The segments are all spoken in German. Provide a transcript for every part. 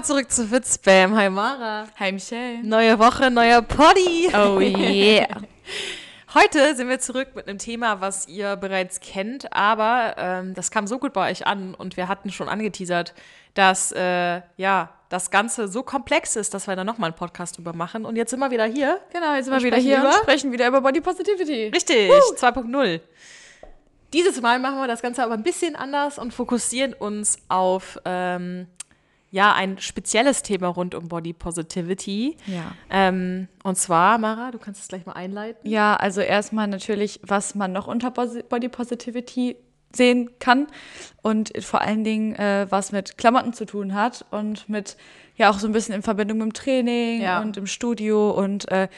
Willkommen zurück zu Fitzbam. Hi Mara. Hi Michelle. Neue Woche, neuer Poddy. Oh yeah. Heute sind wir zurück mit einem Thema, was ihr bereits kennt, aber ähm, das kam so gut bei euch an und wir hatten schon angeteasert, dass äh, ja das Ganze so komplex ist, dass wir da nochmal einen Podcast drüber machen. Und jetzt sind wir wieder hier. Genau, jetzt sind wir wieder hier über? und sprechen wieder über Body Positivity. Richtig, 2.0. Dieses Mal machen wir das Ganze aber ein bisschen anders und fokussieren uns auf ähm, ja ein spezielles Thema rund um Body Positivity. Ja. Ähm, und zwar, Mara, du kannst es gleich mal einleiten. Ja, also erstmal natürlich, was man noch unter Body Positivity sehen kann und vor allen Dingen, äh, was mit Klamotten zu tun hat und mit, ja, auch so ein bisschen in Verbindung mit dem Training Ja. und im Studio und äh,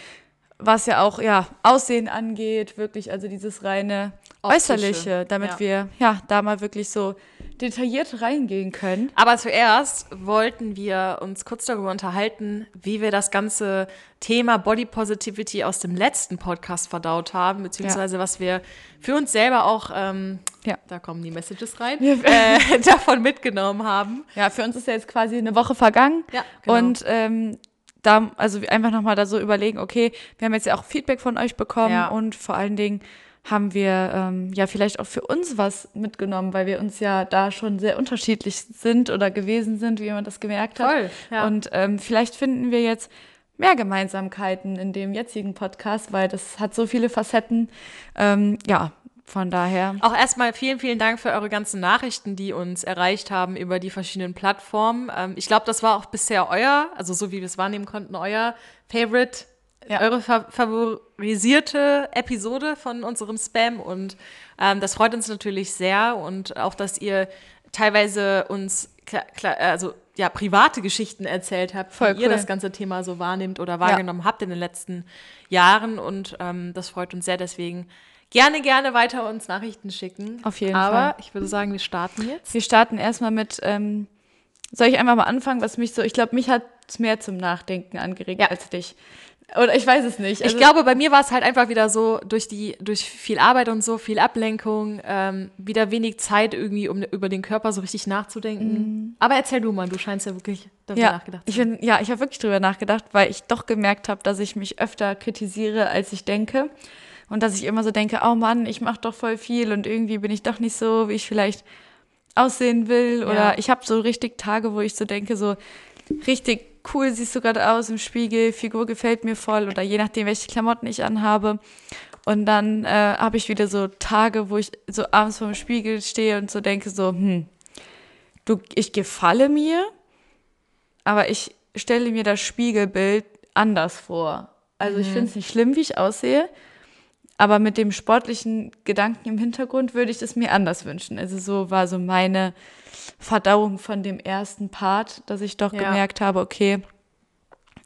was ja auch, ja, Aussehen angeht, wirklich, also dieses reine Äußerliche, damit ja. wir, ja, da mal wirklich so detailliert reingehen können. Aber zuerst wollten wir uns kurz darüber unterhalten, wie wir das ganze Thema Body Positivity aus dem letzten Podcast verdaut haben, beziehungsweise was wir für uns selber auch, ähm, Ja. da kommen die Messages rein, Ja. äh, davon mitgenommen haben. Ja, für uns ist ja jetzt quasi eine Woche vergangen. Ja, genau. Und ähm, da, also einfach nochmal da so überlegen, okay, wir haben jetzt ja auch Feedback von euch bekommen Ja. und vor allen Dingen haben wir ähm, ja vielleicht auch für uns was mitgenommen, weil wir uns ja da schon sehr unterschiedlich sind oder gewesen sind, wie man das gemerkt hat. Voll, ja. Und ähm, vielleicht finden wir jetzt mehr Gemeinsamkeiten in dem jetzigen Podcast, weil das hat so viele Facetten. Ähm, ja, von daher. Auch erstmal vielen, vielen Dank für eure ganzen Nachrichten, die uns erreicht haben über die verschiedenen Plattformen. Ähm, ich glaube, das war auch bisher euer, also so wie wir es wahrnehmen konnten, euer Favorite, Ja. eure fa favorisierte Episode von unserem Spam. Und ähm, das freut uns natürlich sehr. Und auch, dass ihr teilweise uns also ja, private Geschichten erzählt habt, Voll wie ihr cool. das ganze Thema so wahrnehmt oder wahrgenommen habt in den letzten Jahren. Und ähm, das freut uns sehr. Deswegen gerne, gerne weiter uns Nachrichten schicken. Auf jeden Aber Fall. ich würde sagen, wir starten jetzt. Wir starten erstmal mit, ähm, soll ich einfach mal anfangen, was mich so, ich glaube, mich hat es mehr zum Nachdenken angeregt Ja. als dich. Oder ich weiß es nicht. Also, ich glaube, bei mir war es halt einfach wieder so, durch die, durch viel Arbeit und so, viel Ablenkung, ähm, wieder wenig Zeit irgendwie, um über den Körper so richtig nachzudenken. Aber erzähl du mal, du scheinst ja wirklich darüber ja, nachgedacht ich zu haben. bin, ja, ich habe wirklich drüber nachgedacht, weil ich doch gemerkt habe, dass ich mich öfter kritisiere, als ich denke. Und dass ich immer so denke, oh Mann, ich mache doch voll viel und irgendwie bin ich doch nicht so, wie ich vielleicht aussehen will. Oder Ja. ich habe so richtig Tage, wo ich so denke, so richtig cool siehst du gerade aus im Spiegel, Figur gefällt mir voll oder je nachdem, welche Klamotten ich anhabe. Und dann äh, habe ich wieder so Tage, wo ich so abends vor dem Spiegel stehe und so denke so, hm, du, ich gefalle mir, aber ich stelle mir das Spiegelbild anders vor. Also ich finde es nicht schlimm, wie ich aussehe, aber mit dem sportlichen Gedanken im Hintergrund würde ich es mir anders wünschen. Also so war so meine Verdauung von dem ersten Part, dass ich doch Ja. gemerkt habe, okay,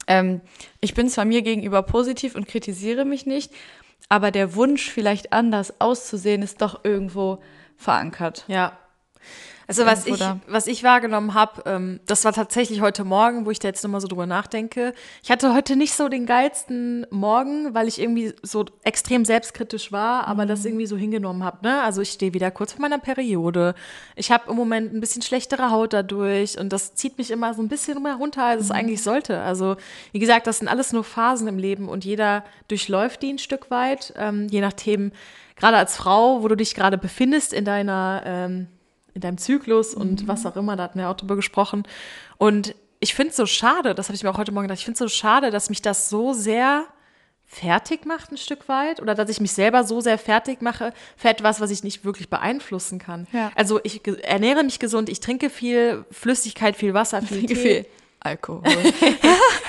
ähm, ich bin zwar mir gegenüber positiv und kritisiere mich nicht, aber der Wunsch, vielleicht anders auszusehen, ist doch irgendwo verankert. Ja. Also was ich, da. was ich wahrgenommen habe, ähm, das war tatsächlich heute Morgen, wo ich da jetzt nochmal so drüber nachdenke. Ich hatte heute nicht so den geilsten Morgen, weil ich irgendwie so extrem selbstkritisch war, aber das irgendwie so hingenommen habe. Ne? Also ich stehe wieder kurz vor meiner Periode. Ich habe im Moment ein bisschen schlechtere Haut dadurch und das zieht mich immer so ein bisschen mehr runter, als es eigentlich sollte. Also wie gesagt, das sind alles nur Phasen im Leben und jeder durchläuft die ein Stück weit, ähm, je nachdem, gerade als Frau, wo du dich gerade befindest in deiner ähm, in deinem Zyklus und was auch immer, da hatten wir auch drüber gesprochen. Und ich finde es so schade, das habe ich mir auch heute Morgen gedacht, ich finde es so schade, dass mich das so sehr fertig macht ein Stück weit oder dass ich mich selber so sehr fertig mache für etwas, was ich nicht wirklich beeinflussen kann. Ja. Also ich ernähre mich gesund, ich trinke viel Flüssigkeit, viel Wasser, viel Trinke Tee. viel Alkohol.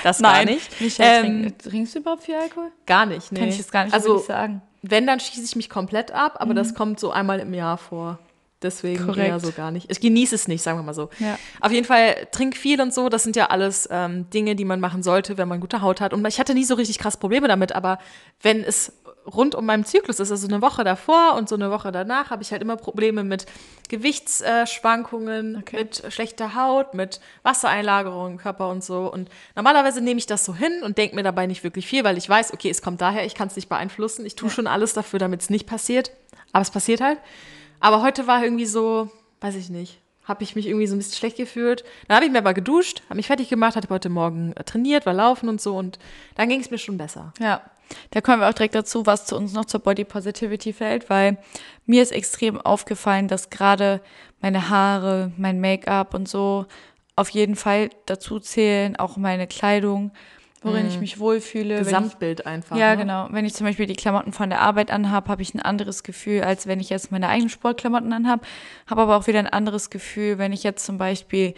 Das gar nicht. Michelle, Ähm, trink, trinkst du überhaupt viel Alkohol? Gar nicht, nee. Kann ich jetzt gar nicht also, sagen. wenn, dann schieße ich mich komplett ab, aber das kommt so einmal im Jahr vor. Deswegen Korrekt. eher so gar nicht. Ich genieße es nicht, sagen wir mal so. Ja. Auf jeden Fall trink viel und so. Das sind ja alles ähm, Dinge, die man machen sollte, wenn man gute Haut hat. Und ich hatte nie so richtig krass Probleme damit, aber wenn es rund um meinen Zyklus ist, also eine Woche davor und so eine Woche danach, habe ich halt immer Probleme mit Gewichtsschwankungen, Okay. mit schlechter Haut, mit Wassereinlagerung im Körper und so. Und normalerweise nehme ich das so hin und denke mir dabei nicht wirklich viel, weil ich weiß, okay, es kommt daher, ich kann es nicht beeinflussen. Ich tue schon alles dafür, damit es nicht passiert. Aber es passiert halt. Aber heute war irgendwie so, weiß ich nicht, habe ich mich irgendwie so ein bisschen schlecht gefühlt. Dann habe ich mir aber geduscht, habe mich fertig gemacht, hatte heute Morgen äh, trainiert, war laufen und so und dann ging es mir schon besser. Ja, da kommen wir auch direkt dazu, was zu uns noch zur Body Positivity fällt, weil mir ist extrem aufgefallen, dass gerade meine Haare, mein Make-up und so auf jeden Fall dazu zählen, auch meine Kleidung, worin ich mich wohlfühle. wenn ich- Gesamtbild einfach. Ja, ne? genau. Wenn ich zum Beispiel die Klamotten von der Arbeit anhabe, habe ich ein anderes Gefühl, als wenn ich jetzt meine eigenen Sportklamotten anhabe. Habe aber auch wieder ein anderes Gefühl, wenn ich jetzt zum Beispiel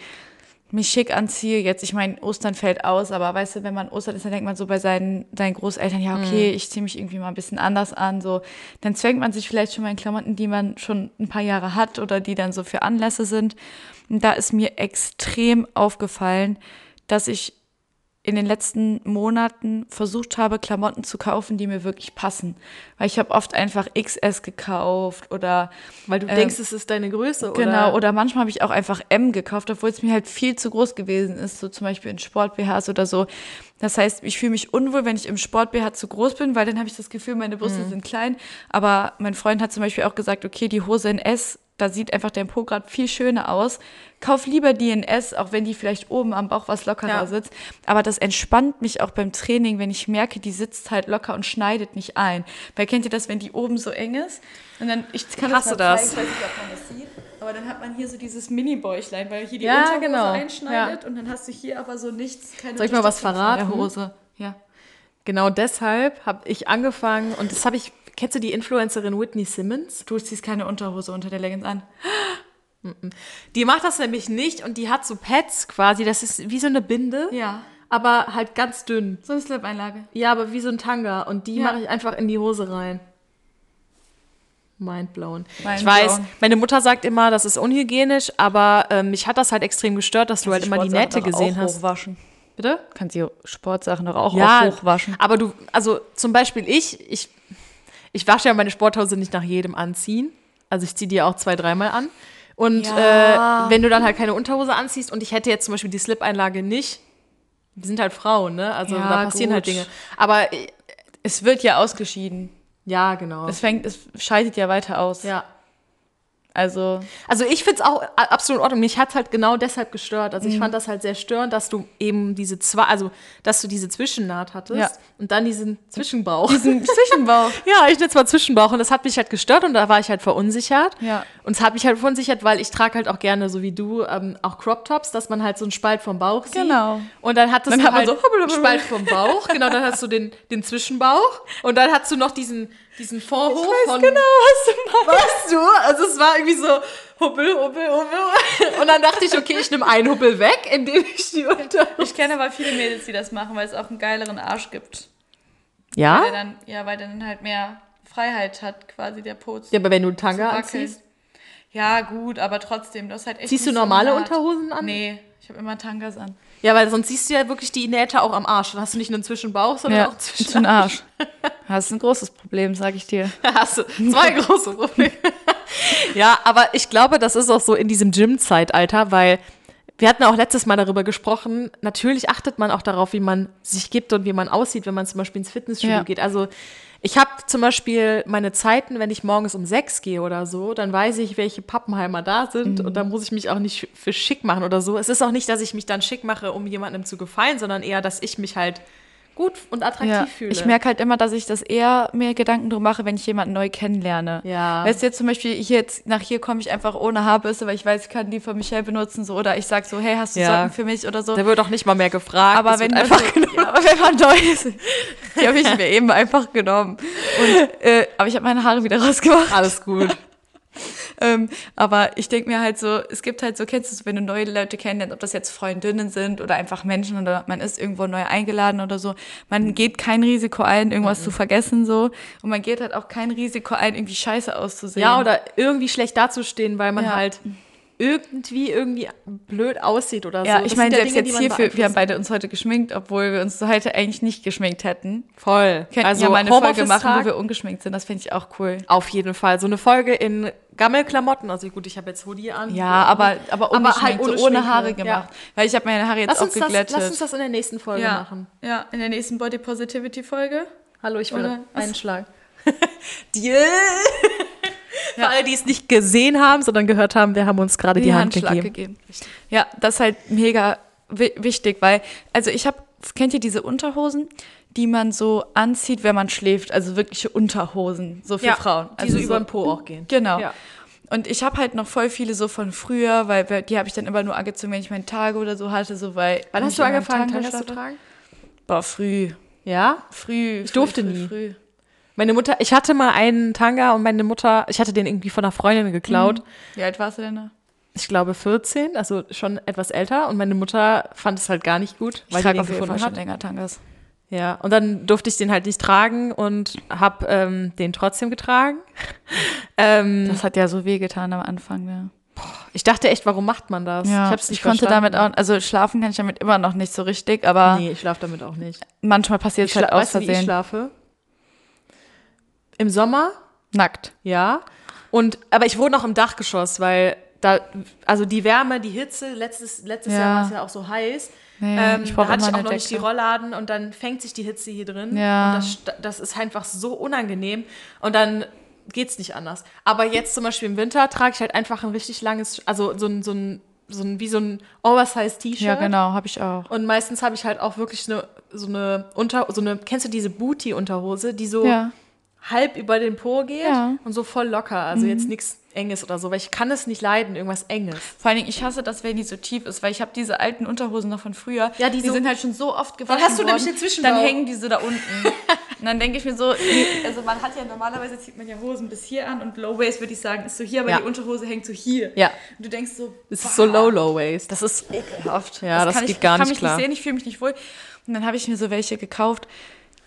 mich schick anziehe. Jetzt, ich meine, Ostern fällt aus, aber weißt du, wenn man Ostern ist, dann denkt man so bei seinen, seinen Großeltern, ja, okay, ich ziehe mich irgendwie mal ein bisschen anders an. So, dann zwängt man sich vielleicht schon mal in Klamotten, die man schon ein paar Jahre hat oder die dann so für Anlässe sind. Und da ist mir extrem aufgefallen, dass ich in den letzten Monaten versucht habe, Klamotten zu kaufen, die mir wirklich passen. Weil ich habe oft einfach XS gekauft oder Weil du Ähm, denkst, es ist deine Größe, oder? genau, oder manchmal habe ich auch einfach M gekauft, obwohl es mir halt viel zu groß gewesen ist, so zum Beispiel in Sport-BHs oder so. Das heißt, ich fühle mich unwohl, wenn ich im Sport-BH zu groß bin, weil dann habe ich das Gefühl, meine Brüste sind klein. Aber mein Freund hat zum Beispiel auch gesagt, okay, die Hose in S, da sieht einfach dein Po gerade viel schöner aus. Kauf lieber die in S, auch wenn die vielleicht oben am Bauch was lockerer Ja. sitzt. Aber das entspannt mich auch beim Training, wenn ich merke, die sitzt halt locker und schneidet nicht ein. Weil kennt ihr das, wenn die oben so eng ist? Und dann, ich kann Hasse das. zeigen, ich weiß nicht, ob man das sieht. Aber dann hat man hier so dieses Mini-Bäuchlein, weil hier die Ja, Unterhose genau. einschneidet und dann hast du hier aber so nichts, keine Soll ich mal was verraten? Hose. Ja. Genau deshalb habe ich angefangen und das habe ich. Kennst du die Influencerin Whitney Simmons? Du ziehst keine Unterhose unter der Leggings an. Die macht das nämlich nicht und die hat so Pads quasi. Das ist wie so eine Binde, Ja. aber halt ganz dünn. So eine Slip-Einlage. Ja, aber wie so ein Tanga und die Ja. mache ich einfach in die Hose rein. Mindblown. Ich Mindblown. weiß, meine Mutter sagt immer, das ist unhygienisch, aber ähm, mich hat das halt extrem gestört, dass du halt immer die Nähte gesehen hast. Hochwaschen. Bitte? Kannst die Sportsachen doch auch, Ja, auch hochwaschen. aber du, also zum Beispiel ich, ich, ich wasche ja meine Sporthose nicht nach jedem Anziehen. Also ich ziehe die auch zwei, dreimal an. Und Ja. äh, wenn du dann halt keine Unterhose anziehst und ich hätte jetzt zum Beispiel die Slip-Einlage nicht, wir sind halt Frauen, ne? Also Ja, da passieren halt gut. Dinge. Aber äh, Es wird ja ausgeschieden. ja, genau. Es fängt, es scheidet ja weiter aus. ja. Also, Also ich finde es auch absolut in Ordnung. Mich hat halt genau deshalb gestört. Mhm. Also ich fand das halt sehr störend, dass du eben diese zwei, also dass du diese Zwischennaht hattest Ja. und dann diesen Zwischenbauch. diesen Zwischenbauch. ja, ich nenne es mal Zwischenbauch und das hat mich halt gestört und da war ich halt verunsichert. Ja. Und es hat mich halt verunsichert, weil ich trage halt auch gerne, so wie du, ähm, auch Crop Tops, dass man halt so einen Spalt vom Bauch sieht. Genau. Und dann hattest Dann du hat halt so einen. Spalt vom Bauch, genau, dann hast du den, den Zwischenbauch und dann hast du noch diesen, diesen Vorhof von... genau, was du meinst. Weißt du? Also es war irgendwie so hubbel, hubbel, hubbel. Und dann dachte ich, okay, ich nehme einen Hubbel weg, indem ich die unter... Ich kenne aber viele Mädels, die das machen, weil es auch einen geileren Arsch gibt. Ja? Weil der dann, ja, weil der dann halt mehr Freiheit hat, quasi der Po zu Ja, aber wenn du einen Tanga anziehst, Ja, gut, aber trotzdem, das ist halt echt. ziehst du so normale hart. Unterhosen an? Nee, ich habe immer Tangas an. Ja, weil sonst siehst du ja wirklich die Nähte auch am Arsch. Dann hast du nicht nur einen Zwischenbauch, sondern auch zwischen zwischen Arsch. Das ist ein großes Problem, sag ich dir. Hast du zwei große Probleme. ja, aber ich glaube, das ist auch so in diesem Gym-Zeitalter, weil wir hatten auch letztes Mal darüber gesprochen, natürlich achtet man auch darauf, wie man sich gibt und wie man aussieht, wenn man zum Beispiel ins Fitnessstudio Ja. geht. Also ich habe zum Beispiel meine Zeiten, wenn ich morgens um sechs gehe oder so, dann weiß ich, welche Pappenheimer da sind und da muss ich mich auch nicht für schick machen oder so. Es ist auch nicht, dass ich mich dann schick mache, um jemandem zu gefallen, sondern eher, dass ich mich halt gut und attraktiv Ja, fühle. ich merke halt immer, dass ich das eher mir Gedanken drum mache, wenn ich jemanden neu kennenlerne. Ja. Weißt du, jetzt zum Beispiel, hier jetzt, nach hier komme ich einfach ohne Haarbürste, weil ich weiß, ich kann die von Michelle benutzen, so, oder ich sag so, hey, hast du Ja. Socken für mich oder so. da wird auch nicht mal mehr gefragt. aber wenn einfach so, ja, aber wenn man neu ist, die habe ich mir eben einfach genommen. Und, äh, aber ich habe meine Haare wieder rausgemacht. alles gut. Ähm, aber ich denke mir halt so, es gibt halt so, kennst du wenn du neue Leute kennenlernst, ob das jetzt Freundinnen sind oder einfach Menschen oder man ist irgendwo neu eingeladen oder so. Man geht kein Risiko ein, irgendwas Mhm. zu vergessen so. Und man geht halt auch kein Risiko ein, irgendwie scheiße auszusehen. Ja, oder irgendwie schlecht dazustehen, weil man Ja. halt irgendwie irgendwie blöd aussieht oder Ja, so. ich Das meine, selbst Dinge, jetzt hierfür, wir haben beide uns heute geschminkt, obwohl wir uns heute eigentlich nicht geschminkt hätten. voll. Könnten also ja mal eine Folge machen, wo wir ungeschminkt sind, das finde ich auch cool. auf jeden Fall so eine Folge in Gammelklamotten. Also gut, ich habe jetzt Hoodie an. Ja, aber, aber ungeschminkt, halt ohne so ohne Haare ja. gemacht. Weil ich habe meine Haare jetzt Lass auch uns, das, geglättet. lass uns das in der nächsten Folge ja, machen. ja, in der nächsten Body Positivity Folge. Hallo, ich will Oder einen Schlag. Deal. Für alle, die es nicht gesehen haben, sondern gehört haben, wir haben uns gerade die, Hand Handschlag gegeben. Ja, das ist halt mega wi wichtig, weil, also ich habe, kennt ihr diese Unterhosen, die man so anzieht, wenn man schläft? Also wirkliche Unterhosen, so für Ja, Frauen. die Also so über den Po auch gehen. Genau. Ja. Und ich habe halt noch voll viele so von früher, weil die habe ich dann immer nur angezogen, wenn ich meine Tage oder so hatte, so weil. Wann ich hast du angefangen, Tanga Tangas zu tragen? Boah, früh. Ja? Früh. Ich durfte früh, nie. Früh, früh. Meine Mutter, ich hatte mal einen Tanga und meine Mutter, ich hatte den irgendwie von einer Freundin geklaut. Wie alt warst du denn da? Ich glaube 14, also schon etwas älter. Und meine Mutter fand es halt gar nicht gut, Ich weil sie trage auf jeden Fall schon länger Tangas. Ja, und dann durfte ich den halt nicht tragen und habe ähm, den trotzdem getragen. ähm, Das hat ja so wehgetan am Anfang, ja. ich dachte echt, warum macht man das? Ja, ich hab's nicht ich konnte verstanden. damit auch, also schlafen kann ich damit immer noch nicht so richtig, aber Nee, ich schlafe damit auch nicht. manchmal passiert es halt aus weißt du, wie ich Versehen. schlafe? Im Sommer, Nackt. ja. Und, aber ich wohne auch im Dachgeschoss, weil da, also die Wärme, die Hitze, letztes, letztes Ja. Jahr war es ja auch so heiß. Nee, ähm, ich da hatte ich auch noch nicht die Decke. Rollladen und dann fängt sich die Hitze hier drin. Ja. Und das, das ist einfach so unangenehm. Und dann geht's nicht anders. Aber jetzt zum Beispiel im Winter trage ich halt einfach ein richtig langes, also so ein, so ein, so ein wie so ein Oversize T-Shirt. Ja, genau, habe ich auch. Und meistens habe ich halt auch wirklich eine, so eine Unter, so eine, kennst du diese Booty-Unterhose, die so Ja. Halb über den Po geht Ja. Mhm. und so voll locker. Also jetzt nichts Enges oder so, weil ich kann es nicht leiden, irgendwas Enges. Vor allen Dingen, ich hasse das, wenn die so tief ist, weil ich habe diese alten Unterhosen noch von früher. Ja, die die so- sind halt schon so oft gewaschen hast du worden. nämlich den Zwischenbau. Dann hängen die so da unten. und dann denke ich mir so, also man hat ja normalerweise zieht man ja Hosen bis hier an und Low Waist würde ich sagen ist so hier, aber Ja. die Unterhose hängt so hier. Ja. Und du denkst so, Das ist so low, low waist. das ist ekelhaft. Ja, das kann geht ich, gar ich kann nicht mich klar. nicht sehen, ich fühle mich nicht wohl. Und dann habe ich mir so welche gekauft,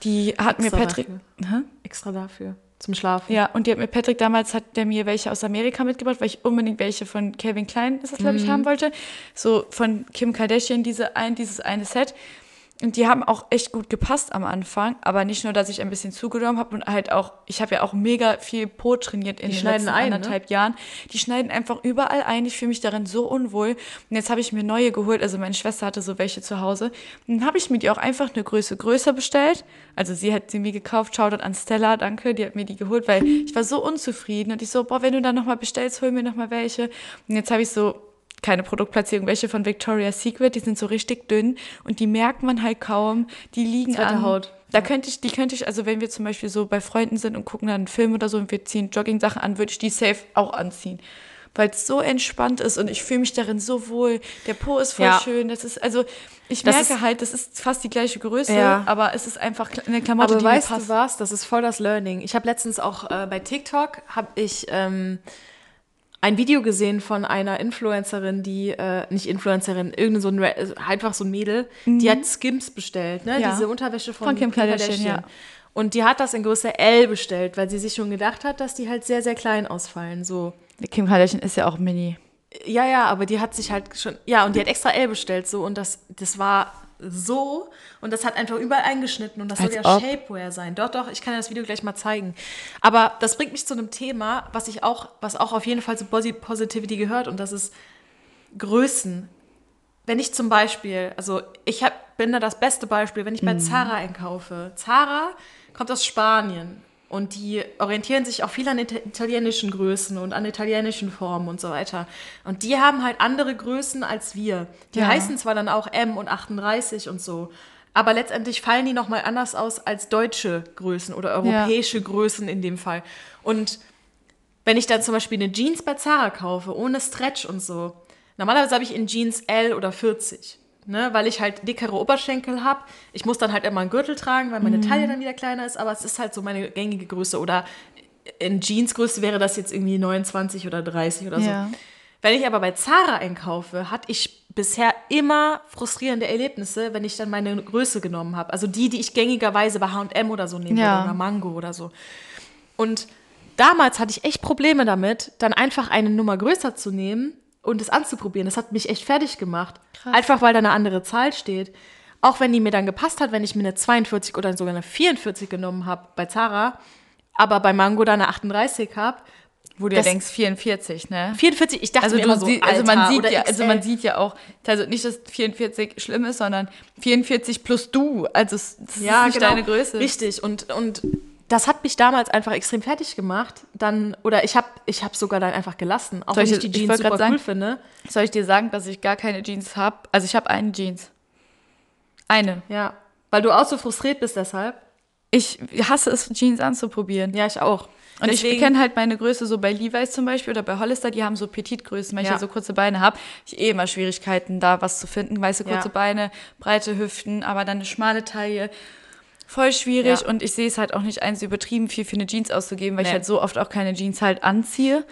die hat mir Extra Patrick. Hä? Extra dafür. Zum Schlafen. Ja, und die hat mir Patrick damals hat der mir welche aus Amerika mitgebracht, weil ich unbedingt welche von Calvin Klein, ist das glaube ich, haben wollte. So von Kim Kardashian diese ein dieses eine Set. Und die haben auch echt gut gepasst am Anfang, aber nicht nur, dass ich ein bisschen zugenommen habe und halt auch, ich habe ja auch mega viel Po trainiert in Die den letzten ein, ne? anderthalb Jahren. Die schneiden einfach überall ein. Ich fühle mich darin so unwohl. Und jetzt habe ich mir neue geholt. Also meine Schwester hatte so welche zu Hause. Und dann habe ich mir die auch einfach eine Größe größer bestellt. Also sie hat sie mir gekauft. Shoutout an Stella, danke. Die hat mir die geholt, weil ich war so unzufrieden. Und ich so, boah, wenn du dann nochmal bestellst, hol mir nochmal welche. Und jetzt habe ich so keine Produktplatzierung, welche von Victoria's Secret, die sind so richtig dünn und die merkt man halt kaum. Die liegen an. Haut. Da könnte ich, die könnte ich, also wenn wir zum Beispiel so bei Freunden sind und gucken dann einen Film oder so und wir ziehen Jogging-Sachen an, würde ich die safe auch anziehen. Weil es so entspannt ist und ich fühle mich darin so wohl. Der Po ist voll Ja. schön. Das ist, also ich Das merke ist- halt, das ist fast die gleiche Größe, Ja. aber es ist einfach eine Klamotte, Aber die weißt mir du passt. was? Das ist voll das Learning. Ich habe letztens auch äh, bei TikTok habe ich ähm, ein Video gesehen von einer Influencerin, die äh, nicht Influencerin, irgendein so ein einfach so ein Mädel, die hat Skims bestellt, ne? Mhm. Ja. Diese Unterwäsche von, Von Kim Kardashian, ja. Und die hat das in Größe L bestellt, weil sie sich schon gedacht hat, dass die halt sehr sehr klein ausfallen, so. Kim Kardashian ist ja auch mini. Ja, ja, aber die hat sich halt schon, ja, und die hat extra L bestellt, so, und das, das war so, und das hat einfach überall eingeschnitten, und das soll Als ja ob. Shapewear sein. Doch, doch, ich kann dir das Video gleich mal zeigen. Aber das bringt mich zu einem Thema, was ich auch, was auch auf jeden Fall zu Posi- Positivity gehört, und das ist Größen. Wenn ich zum Beispiel, also ich hab, bin da das beste Beispiel, wenn ich bei Zara einkaufe. Zara kommt aus Spanien und die orientieren sich auch viel an ita- italienischen Größen und an italienischen Formen und so weiter. Und die haben halt andere Größen als wir. Die Ja. heißen zwar dann auch M und 38 und so, aber letztendlich fallen die nochmal anders aus als deutsche Größen oder europäische Größen in dem Fall. Und wenn ich dann zum Beispiel eine Jeans bei Zara kaufe, ohne Stretch und so, normalerweise habe ich in Jeans L oder 40, ne, weil ich halt dickere Oberschenkel habe. Ich muss dann halt immer einen Gürtel tragen, weil Mhm. meine Taille dann wieder kleiner ist, aber es ist halt so meine gängige Größe. Oder in Jeansgröße wäre das jetzt irgendwie 29 oder 30 oder so. Ja. Wenn ich aber bei Zara einkaufe, hatte ich bisher immer frustrierende Erlebnisse, wenn ich dann meine Größe genommen habe. Also die, die ich gängigerweise bei H&M oder so nehme Ja. oder Mango oder so. Und damals hatte ich echt Probleme damit, dann einfach eine Nummer größer zu nehmen und es anzuprobieren. Das hat mich echt fertig gemacht. Einfach weil da eine andere Zahl steht. Auch wenn die mir dann gepasst hat, wenn ich mir eine 42 oder sogar eine 44 genommen habe bei Zara, aber bei Mango da eine 38 habe. Wo du Das- ja denkst, 44, ne? 44, ich dachte Also, mir immer so, sie, also man Alter, sieht ja, also man sieht ja auch, also nicht, dass 44 schlimm ist, sondern 44 plus du. Also es- das ja, ist nicht genau. deine Größe. Richtig. Und, und das hat mich damals einfach extrem fertig gemacht. Dann, oder ich habe ich hab sogar dann einfach gelassen, auch Soll wenn ich- ich die ich Jeans grad super sagen- cool finde. Soll ich dir sagen, dass ich gar keine Jeans habe? Also ich habe eine Jeans. Eine. Ja, weil du auch so frustriert bist deshalb. Ich hasse es, Jeans anzuprobieren. Ja, ich auch. Und ich Deswegen- kenne halt meine Größe so bei Levi's zum Beispiel oder bei Hollister, die haben so Petitgrößen, weil ich Ja. ja so kurze Beine habe. Ich eh immer Schwierigkeiten, da was zu finden. Weiße kurze Ja. Beine, breite Hüften, aber dann eine schmale Taille. Voll schwierig Ja. und ich sehe es halt auch nicht eins übertrieben viel für eine Jeans auszugeben, weil Nee. ich halt so oft auch keine Jeans halt anziehe.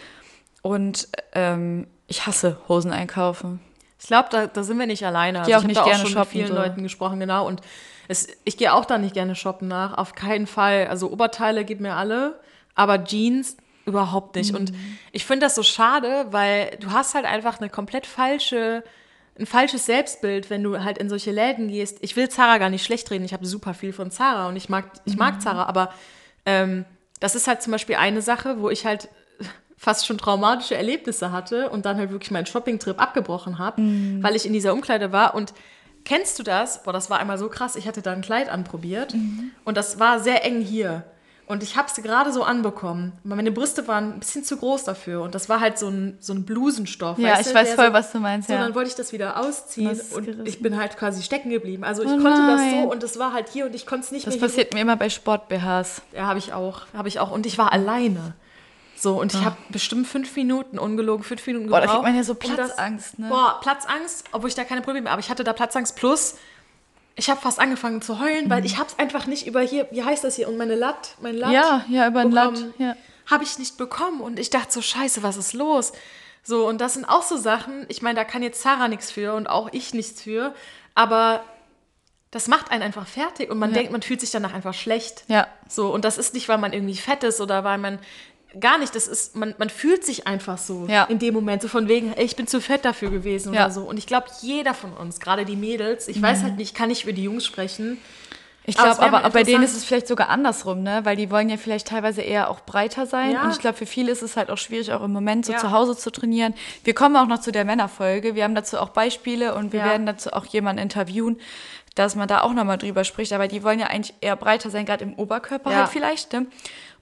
Und ähm, ich hasse Hosen einkaufen. Ich glaube, da, da sind wir nicht alleine. Also geh auch ich nicht da gerne auch schon shoppen, mit vielen so. Leuten gesprochen, genau. Und es, ich gehe auch da nicht gerne shoppen nach. Auf keinen Fall. Also Oberteile gib mir alle, aber Jeans überhaupt nicht. Und Mhm. ich finde das so schade, weil du hast halt einfach eine komplett falsche, ein falsches Selbstbild, wenn du halt in solche Läden gehst. Ich will Zara gar nicht schlecht reden. Ich habe super viel von Zara und ich mag, ich Mhm. mag Zara, aber ähm, das ist halt zum Beispiel eine Sache, wo ich halt fast schon traumatische Erlebnisse hatte und dann halt wirklich meinen Shopping-Trip abgebrochen habe, Mhm. weil ich in dieser Umkleide war. Und kennst du das? Boah, das war einmal so krass. Ich hatte da ein Kleid anprobiert Mhm. und das war sehr eng hier. Und ich habe es gerade so anbekommen. Meine Brüste waren ein bisschen zu groß dafür. Und das war halt so ein, so ein Blusenstoff. Ja, ich du, weiß der voll, so, was du meinst, So, ja. dann wollte ich das wieder ausziehen Das und gerissen. ich bin halt quasi stecken geblieben. Also ich Oh konnte das so und es war halt hier und ich konnte es nicht Das mehr hier passiert mir immer bei Sport-BHs. ja, habe ich auch. Habe ich auch. Und ich war alleine. So, und ich habe bestimmt fünf Minuten, ungelogen, fünf Minuten Ah. Boah, gebraucht. da kriegt man ja so um das- Platzangst, ne? Boah, Platzangst, obwohl ich da keine Probleme habe. Aber ich hatte da Platzangst plus. Ich habe fast angefangen zu heulen, Mhm. weil ich habe es einfach nicht über hier, wie heißt das hier, und meine Latt, mein Latt. Ja, ja, über ein Latt. bekommen. Ja. Habe ich nicht bekommen. Und ich dachte so, scheiße, was ist los? So, und das sind auch so Sachen, ich meine, da kann jetzt Sarah nichts für und auch ich nichts für. Aber das macht einen einfach fertig und man Ja. denkt, man fühlt sich danach einfach schlecht. Ja. So, und das ist nicht, weil man irgendwie fett ist oder weil man gar nicht, das ist, man, man fühlt sich einfach so Ja. in dem Moment, so von wegen, ey, ich bin zu fett dafür gewesen Ja. oder so. Und ich glaube, jeder von uns, gerade die Mädels, ich weiß halt nicht, kann ich für die Jungs sprechen. Ich Aber glaube aber, mal bei denen ist es vielleicht sogar andersrum, ne? Weil die wollen ja vielleicht teilweise eher auch breiter sein. Ja. Und ich glaube, für viele ist es halt auch schwierig, auch im Moment so Ja. zu Hause zu trainieren. Wir kommen auch noch zu der Männerfolge. Wir haben dazu auch Beispiele und wir Ja. werden dazu auch jemanden interviewen, dass man da auch nochmal drüber spricht. Aber die wollen ja eigentlich eher breiter sein, gerade im Oberkörper halt vielleicht, ne?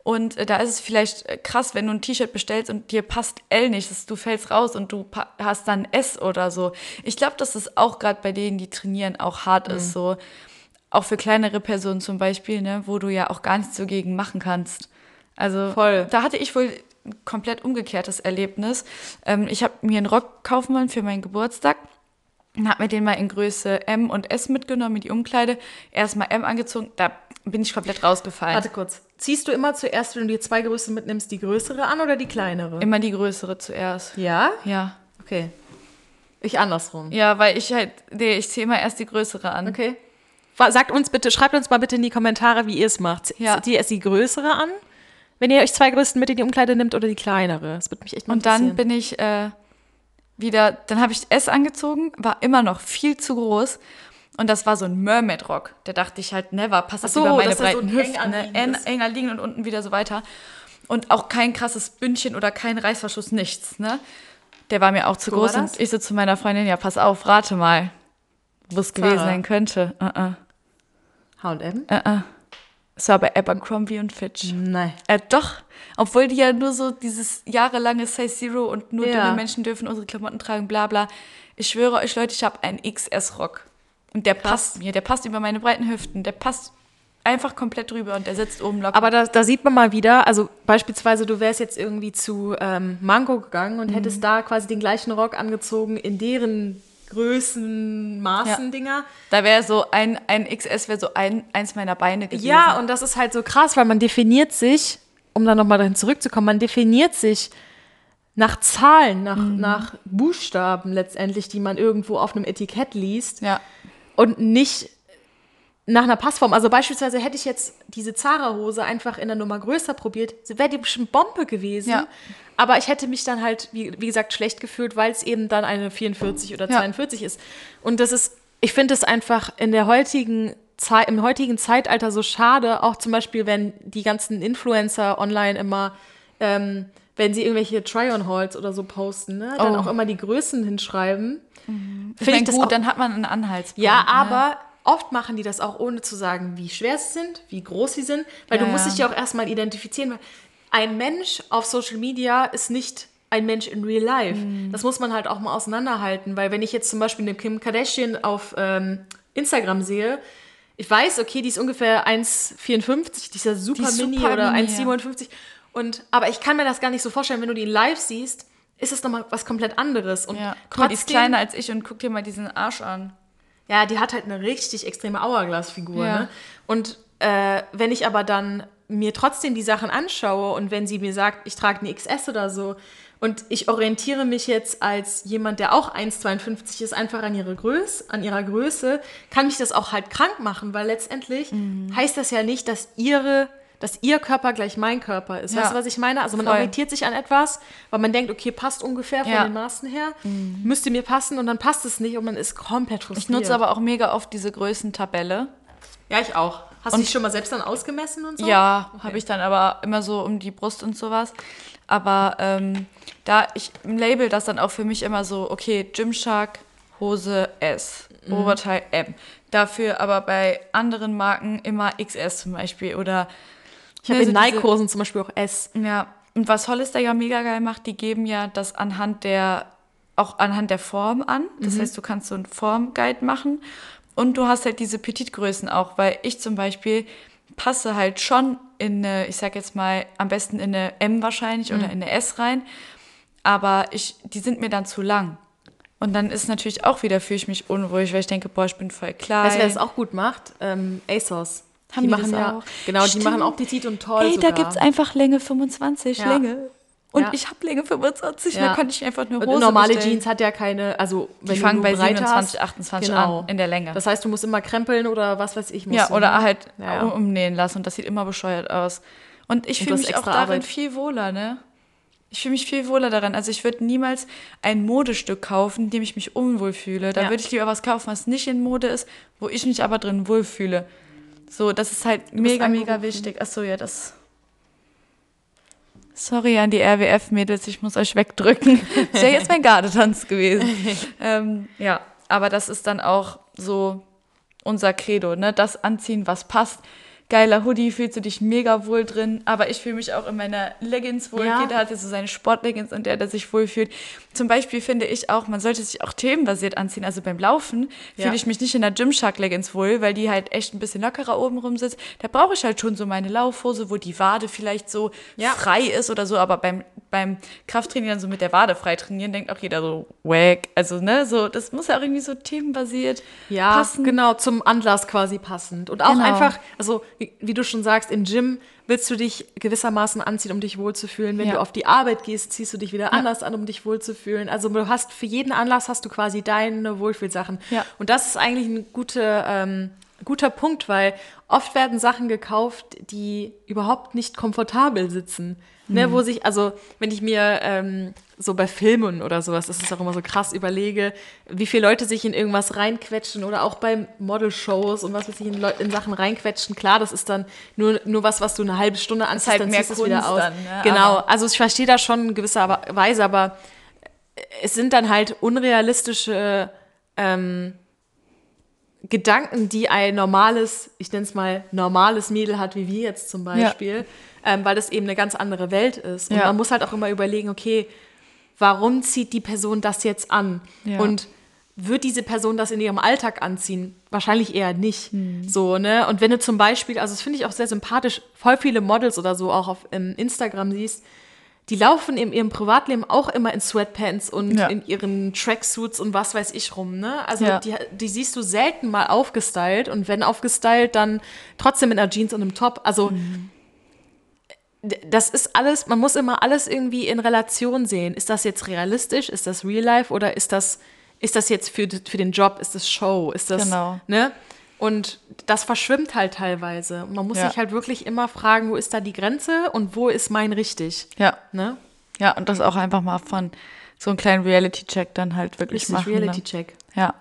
Und äh, da ist es vielleicht äh, krass, wenn du ein T-Shirt bestellst und dir passt L nicht, dass du fällst raus und du hast dann S oder so. Ich glaube, dass es auch gerade bei denen, die trainieren, auch hart Mhm. ist. So auch für kleinere Personen zum Beispiel, ne, wo du ja auch gar nichts dagegen machen kannst. Also Voll. da hatte ich wohl ein komplett umgekehrtes Erlebnis. Ähm, ich habe mir einen Rock kaufen wollen für meinen Geburtstag und habe mir den mal in Größe M und S mitgenommen, in die Umkleide. Erstmal M angezogen, da bin ich komplett rausgefallen. Warte kurz. Ziehst du immer zuerst, wenn du dir zwei Größe mitnimmst, die größere an oder die kleinere? Immer die größere zuerst. Ja? Ja. Okay. Ich andersrum. Ja, weil ich halt, nee, ich ziehe immer erst die größere an. Okay. Sagt uns bitte, schreibt uns mal bitte in die Kommentare, wie ihr es macht. Ja. Zieht ihr erst die größere an, wenn ihr euch zwei Größen mit in die Umkleide nimmt oder die kleinere? Das würde mich echt mal Und dann interessieren. bin ich äh, wieder, dann habe ich S angezogen, war immer noch viel zu groß. Und das war so ein Mermaid-Rock. Da dachte ich halt, never, passt das so, über meine so breiten eng Hüften, ne? En, enger liegen und unten wieder so weiter. Und auch kein krasses Bündchen oder kein Reißverschluss, nichts, ne? Der war mir auch zu Wo groß. Und ich so zu meiner Freundin, ja, pass auf, rate mal, wo es gewesen sein könnte. Uh -uh, H&M? uh -uh. Es war bei Abercrombie und Fitch. Nein. Äh, doch. Obwohl die ja nur so dieses jahrelange Size Zero und nur Ja. dünne Menschen dürfen unsere Klamotten tragen, bla bla. Ich schwöre euch, Leute, ich habe einen XS-Rock. Und der passt mir. Der passt über meine breiten Hüften. Der passt einfach komplett drüber und der sitzt oben locker. Aber da, da sieht man mal wieder, also beispielsweise, du wärst jetzt irgendwie zu ähm, Mango gegangen und Mhm. hättest da quasi den gleichen Rock angezogen in deren Größen, Maßen, Ja. Dinger. da wäre so ein, ein XS wäre so ein, eins meiner Beine gewesen. Ja, und das ist halt so krass, weil man definiert sich, um dann nochmal dahin zurückzukommen, man definiert sich nach Zahlen, nach, Mhm. nach Buchstaben letztendlich, die man irgendwo auf einem Etikett liest ja. und nicht nach einer Passform. Also beispielsweise hätte ich jetzt diese Zara-Hose einfach in der Nummer größer probiert, wäre die bestimmt Bombe gewesen. Ja. Aber ich hätte mich dann halt, wie, wie gesagt, schlecht gefühlt, weil es eben dann eine 44 oder Ja. 42 ist. Und das ist, ich finde es einfach in der heutigen Zeit, im heutigen Zeitalter so schade, auch zum Beispiel, wenn die ganzen Influencer online immer, ähm, wenn sie irgendwelche Try-on-Halls oder so posten, ne, dann Oh. auch immer die Größen hinschreiben. Ich Finde mein, ich das gut, dann hat man einen Anhaltspunkt. ja, ne? Oft machen die das auch ohne zu sagen, wie schwer sie sind, wie groß sie sind, weil Ja, du musst ja. dich ja auch erstmal identifizieren. Weil ein Mensch auf Social Media ist nicht ein Mensch in real life. Mhm. Das muss man halt auch mal auseinanderhalten, weil wenn ich jetzt zum Beispiel eine Kim Kardashian auf ähm, Instagram sehe, ich weiß, okay, die ist ungefähr 1,54, die ist ja super ist mini super oder mini, 1,57. Und, aber ich kann mir das gar nicht so vorstellen, wenn du die live siehst, ist es nochmal was komplett anderes. Und Ja. Guck mal, die ist trotzdem- kleiner als ich und guck dir mal diesen Arsch an. Ja, die hat halt eine richtig extreme Hourglass-Figur. Ja. Ne? Und äh, wenn ich aber dann mir trotzdem die Sachen anschaue und wenn sie mir sagt, ich trage eine XS oder so und ich orientiere mich jetzt als jemand, der auch 1,52 ist, einfach an, ihre Größe, an ihrer Größe, kann mich das auch halt krank machen, weil letztendlich Mhm. heißt das ja nicht, dass ihre dass ihr Körper gleich mein Körper ist. Ja. Weißt du, was ich meine? Also man Voll. orientiert sich an etwas, weil man denkt, okay, passt ungefähr von Ja. Mhm. den Maßen her, müsste mir passen und dann passt es nicht und man ist komplett frustriert. Ich nutze aber auch mega oft diese Größentabelle. Ja, ich auch. Hast du dich schon mal selbst dann ausgemessen und so? Ja, habe ich dann aber immer so um die Brust und sowas. Aber ähm, da, ich label das dann auch für mich immer so, okay, Gymshark, Hose S, Mhm. Oberteil M. Dafür aber bei anderen Marken immer XS zum Beispiel oder Ich habe in Nike-Hosen zum Beispiel auch S. Ja, und was Hollister ja mega geil macht, die geben ja das anhand der, auch anhand der Form an. Das heißt, du kannst so einen Formguide machen und du hast halt diese Petitgrößen auch, weil ich zum Beispiel passe halt schon in eine, ich sag jetzt mal, am besten in eine M wahrscheinlich oder in eine S rein, aber ich, die sind mir dann zu lang. Und dann ist natürlich auch wieder, fühle ich mich unruhig, weil ich denke, boah, ich bin voll klein. Weißt du, wer das auch gut macht? Ähm, ASOS. Haben die machen das ja, auch? genau, die Stimmt. machen auch Petit und toll Ey, sogar. da gibt's einfach Länge 25, Ja. Länge. Und Ja. ich habe Länge 25, Ja. da konnte ich einfach eine Hose und normale bestellen. Jeans hat ja keine, also wenn Die fangen nur bei Breite 27, hast, 28 genau. an, in der Länge. Das heißt, du musst immer krempeln oder was weiß ich. musst ja, oder ne? halt Ja, umnähen lassen und das sieht immer bescheuert aus. Und ich fühle mich auch darin Arbeit. viel wohler, ne? Ich fühle mich viel wohler daran. Also ich würde niemals ein Modestück kaufen, in dem ich mich unwohl fühle. Da Ja. würde ich lieber was kaufen, was nicht in Mode ist, wo ich mich aber drin wohlfühle. So, das ist halt bist mega, mega wichtig. Achso, ja, das. Sorry an die RWF-Mädels, ich muss euch wegdrücken. Das wäre jetzt mein Gardetanz gewesen. ähm, ja, aber das ist dann auch so unser Credo, ne? Das anziehen, was passt. Geiler Hoodie, fühlst du dich mega wohl drin, aber ich fühle mich auch in meiner Leggings wohl. Ja. Jeder hat jetzt so seine Sportleggings, in der der sich wohlfühlt. Zum Beispiel finde ich auch, man sollte sich auch themenbasiert anziehen. Also beim Laufen Ja. fühle ich mich nicht in der Gymshark Leggings wohl, weil die halt echt ein bisschen lockerer oben rum sitzt. Da brauche ich halt schon so meine Laufhose, wo die Wade vielleicht so Ja. frei ist oder so, aber beim, beim Krafttraining dann so mit der Wade frei trainieren, denkt auch jeder so, wack. Also, ne, so, das muss ja auch irgendwie so themenbasiert Ja, passen. genau, zum Anlass quasi passend. Und auch Genau. einfach, also wie, wie du schon sagst, im Gym willst du dich gewissermaßen anziehen, um dich wohlzufühlen. Wenn Ja. du auf die Arbeit gehst, ziehst du dich wieder anders an, um dich wohlzufühlen. Also du hast für jeden Anlass hast du quasi deine Wohlfühlsachen. Ja. Und das ist eigentlich ein guter, ähm, guter Punkt, weil oft werden Sachen gekauft, die überhaupt nicht komfortabel sitzen. Ne, Mhm. wo sich, also wenn ich mir ähm, so bei Filmen oder sowas, das ist auch immer so krass überlege, wie viele Leute sich in irgendwas reinquetschen oder auch bei Model-Shows und was weiß ich, in, Leu- in Sachen reinquetschen. Klar, das ist dann nur, nur was, was du eine halbe Stunde anziehst, halt dann mehr ziehst du es wieder Kunst aus. dann, ne? Genau, also ich verstehe das schon in gewisser Weise, aber es sind dann halt unrealistische ähm, Gedanken, die ein normales, ich nenne es mal normales Mädel hat, wie wir jetzt zum Beispiel, ähm, weil das eben eine ganz andere Welt ist. Und Ja. man muss halt auch immer überlegen, okay, warum zieht die Person das jetzt an? Ja. Und wird diese Person das in ihrem Alltag anziehen? Wahrscheinlich eher nicht. So, ne? Und wenn du zum Beispiel, also das finde ich auch sehr sympathisch, voll viele Models oder so auch auf ähm, Instagram siehst, die laufen in ihrem Privatleben auch immer in Sweatpants und Ja. in ihren Tracksuits und was weiß ich rum, ne? Also Ja. die, die siehst du selten mal aufgestylt und wenn aufgestylt, dann trotzdem in einer Jeans und einem Top. Also d- das ist alles, man muss immer alles irgendwie in Relation sehen. Ist das jetzt realistisch? Ist das Real Life oder ist das, ist das jetzt für, für den Job? Ist das Show? Ist das, Genau. ne? Und das verschwimmt halt teilweise. Man muss Ja. sich halt wirklich immer fragen, wo ist da die Grenze und wo ist mein richtig? Ja. Ne? Ja, und das auch einfach mal von so einem kleinen Reality-Check dann halt wirklich Richtig, machen. Reality-Check. Ne? Ja.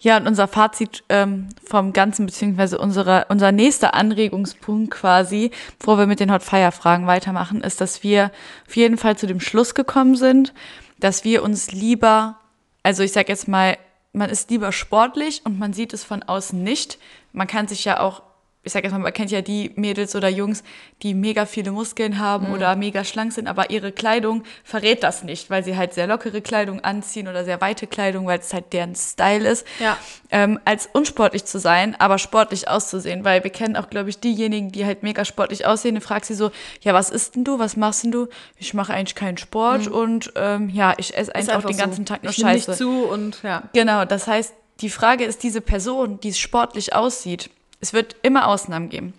Ja, und unser Fazit ähm, vom Ganzen, beziehungsweise unsere, unser nächster Anregungspunkt quasi, bevor wir mit den Hot Fire Fragen weitermachen, ist, dass wir auf jeden Fall zu dem Schluss gekommen sind, dass wir uns lieber, also ich sag jetzt mal, man ist lieber sportlich und man sieht es von außen nicht. Man kann sich ja auch ich sag jetzt mal, man kennt ja die Mädels oder Jungs, die mega viele Muskeln haben mhm. oder mega schlank sind, aber ihre Kleidung verrät das nicht, weil sie halt sehr lockere Kleidung anziehen oder sehr weite Kleidung, weil es halt deren Style ist. Ja. Ähm, als unsportlich zu sein, aber sportlich auszusehen, weil wir kennen auch, glaube ich, diejenigen, die halt mega sportlich aussehen. Du fragst sie so, ja, was isst denn du, was machst denn du? Ich mache eigentlich keinen Sport mhm. und ähm, ja, ich esse eigentlich auch den ganzen so. Tag nur ich Scheiße. Nicht zu und ja. Genau, das heißt, die Frage ist, diese Person, die sportlich aussieht, es wird immer Ausnahmen geben.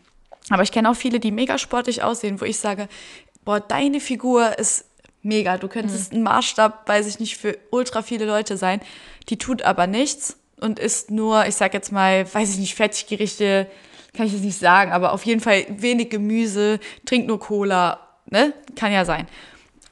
Aber ich kenne auch viele, die mega sportlich aussehen, wo ich sage, boah, deine Figur ist mega. Du könntest mhm. ein Maßstab, weiß ich nicht, für ultra viele Leute sein. Die tut aber nichts und isst nur, ich sag jetzt mal, weiß ich nicht, Fertiggerichte, kann ich jetzt nicht sagen, aber auf jeden Fall wenig Gemüse, trinkt nur Cola, ne? Kann ja sein.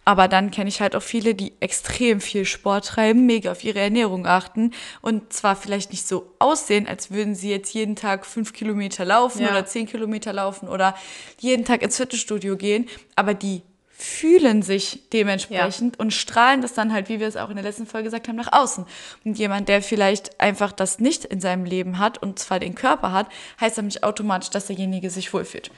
Aber dann kenne ich halt auch viele, die extrem viel Sport treiben, mega auf ihre Ernährung achten und zwar vielleicht nicht so aussehen, als würden sie jetzt jeden Tag fünf Kilometer laufen ja. oder zehn Kilometer laufen oder jeden Tag ins Fitnessstudio gehen, aber die fühlen sich dementsprechend ja. und strahlen das dann halt, wie wir es auch in der letzten Folge gesagt haben, nach außen. Und jemand, der vielleicht einfach das nicht in seinem Leben hat und zwar den Körper hat, heißt dann nicht automatisch, dass derjenige sich wohlfühlt.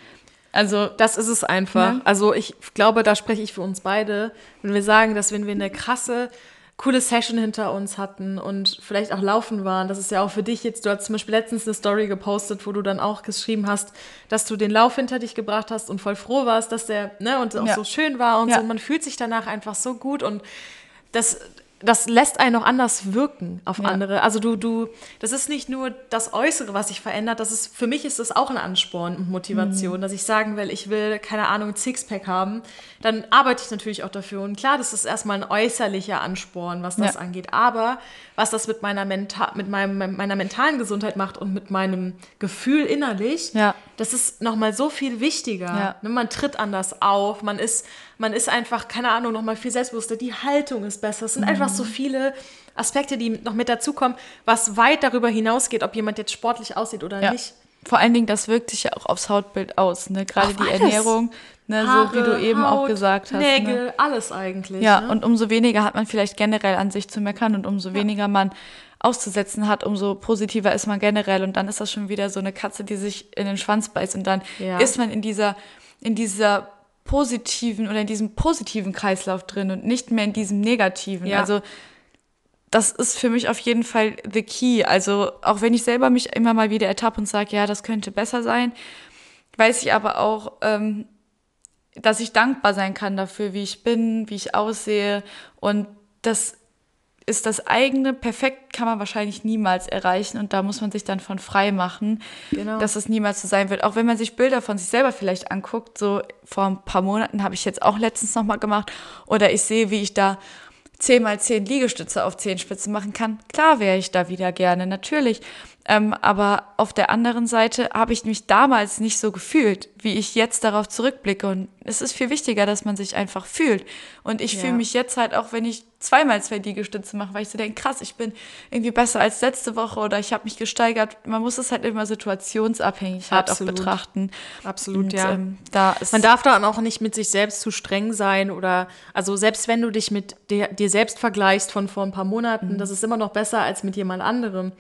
Also das ist es einfach. Ja. Also ich glaube, da spreche ich für uns beide, wenn wir sagen, dass wenn wir eine krasse, coole Session hinter uns hatten und vielleicht auch laufen waren, das ist ja auch für dich jetzt, du hast zum Beispiel letztens eine Story gepostet, wo du dann auch geschrieben hast, dass du den Lauf hinter dich gebracht hast und voll froh warst, dass der, ne, und auch ja. so schön war und ja. so. Man fühlt sich danach einfach so gut und das, das lässt einen auch anders wirken auf ja. andere. Also du, du, das ist nicht nur das Äußere, was sich verändert, das ist, für mich ist das auch ein Ansporn und Motivation, mhm. dass ich sagen will, ich will, keine Ahnung, ein Sixpack haben, dann arbeite ich natürlich auch dafür. Und klar, das ist erstmal ein äußerlicher Ansporn, was das ja. angeht. Aber was das mit meiner, Menta mit meinem, meiner mentalen Gesundheit macht und mit meinem Gefühl innerlich, ja. das ist nochmal so viel wichtiger. Ja. Ne, man tritt anders auf, man ist, man ist einfach, keine Ahnung, nochmal viel selbstbewusster, die Haltung ist besser. Es sind mhm. einfach so viele Aspekte, die noch mit dazukommen, was weit darüber hinausgeht, ob jemand jetzt sportlich aussieht oder nicht. Vor allen Dingen, das wirkt sich ja auch aufs Hautbild aus. Ne? Gerade die Ernährung, ne? Haare, so wie du eben Haut, auch gesagt hast. Ne? Nägel, ne? alles eigentlich. Ja, ne? und umso weniger hat man vielleicht generell an sich zu meckern und umso ja. weniger man auszusetzen hat, umso positiver ist man generell. Und dann ist das schon wieder so eine Katze, die sich in den Schwanz beißt. Und dann ja. ist man in dieser, in dieser positiven oder in diesem positiven Kreislauf drin und nicht mehr in diesem negativen. Ja. Also das ist für mich auf jeden Fall the key. Also auch wenn ich selber mich immer mal wieder ertappe und sage, ja, das könnte besser sein, weiß ich aber auch, ähm, dass ich dankbar sein kann dafür, wie ich bin, wie ich aussehe. Und das ist das eigene, perfekt kann man wahrscheinlich niemals erreichen und da muss man sich dann von frei machen, genau. dass es niemals so sein wird. Auch wenn man sich Bilder von sich selber vielleicht anguckt, so vor ein paar Monaten habe ich jetzt auch letztens nochmal gemacht oder ich sehe, wie ich da 10 mal 10 Liegestütze auf Zehenspitzen machen kann, klar wäre ich da wieder gerne, natürlich. Ähm, aber auf der anderen Seite habe ich mich damals nicht so gefühlt, wie ich jetzt darauf zurückblicke. Und es ist viel wichtiger, dass man sich einfach fühlt. Und ich ja. fühle mich jetzt halt auch, wenn ich zweimal zwei Liegestütze mache, weil ich so denke, krass, ich bin irgendwie besser als letzte Woche oder ich habe mich gesteigert. Man muss es halt immer situationsabhängig halt auch betrachten. Absolut, Und, ja. Ähm, da man darf da auch nicht mit sich selbst zu streng sein oder, also selbst wenn du dich mit dir, dir selbst vergleichst von vor ein paar Monaten, mhm. das ist immer noch besser als mit jemand anderem.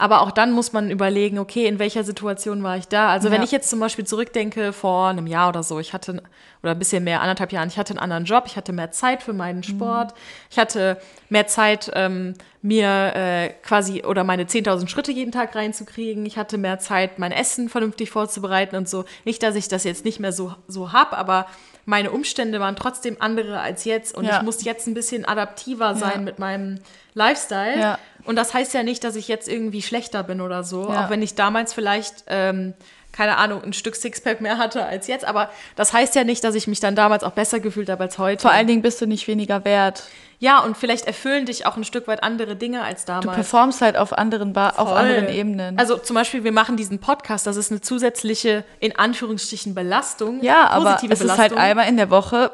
Aber auch dann muss man überlegen, okay, in welcher Situation war ich da? Also ja. wenn ich jetzt zum Beispiel zurückdenke vor einem Jahr oder so, ich hatte, oder ein bisschen mehr, anderthalb Jahren, ich hatte einen anderen Job, ich hatte mehr Zeit für meinen Sport, mhm. ich hatte mehr Zeit, ähm, mir äh, quasi oder meine 10.000 Schritte jeden Tag reinzukriegen. Ich hatte mehr Zeit, mein Essen vernünftig vorzubereiten und so. Nicht, dass ich das jetzt nicht mehr so, so hab, aber meine Umstände waren trotzdem andere als jetzt und ja. ich muss jetzt ein bisschen adaptiver sein ja. mit meinem Lifestyle. Ja. Und das heißt ja nicht, dass ich jetzt irgendwie schlechter bin oder so, auch wenn ich damals vielleicht, ähm, keine Ahnung, ein Stück Sixpack mehr hatte als jetzt. Aber das heißt ja nicht, dass ich mich dann damals auch besser gefühlt habe als heute. Vor allen Dingen bist du nicht weniger wert. Ja, und vielleicht erfüllen dich auch ein Stück weit andere Dinge als damals. Du performst halt auf anderen, ba auf anderen Ebenen. Also zum Beispiel, wir machen diesen Podcast, das ist eine zusätzliche, in Anführungsstrichen, Belastung. Ja, aber es Belastung. ist halt einmal in der Woche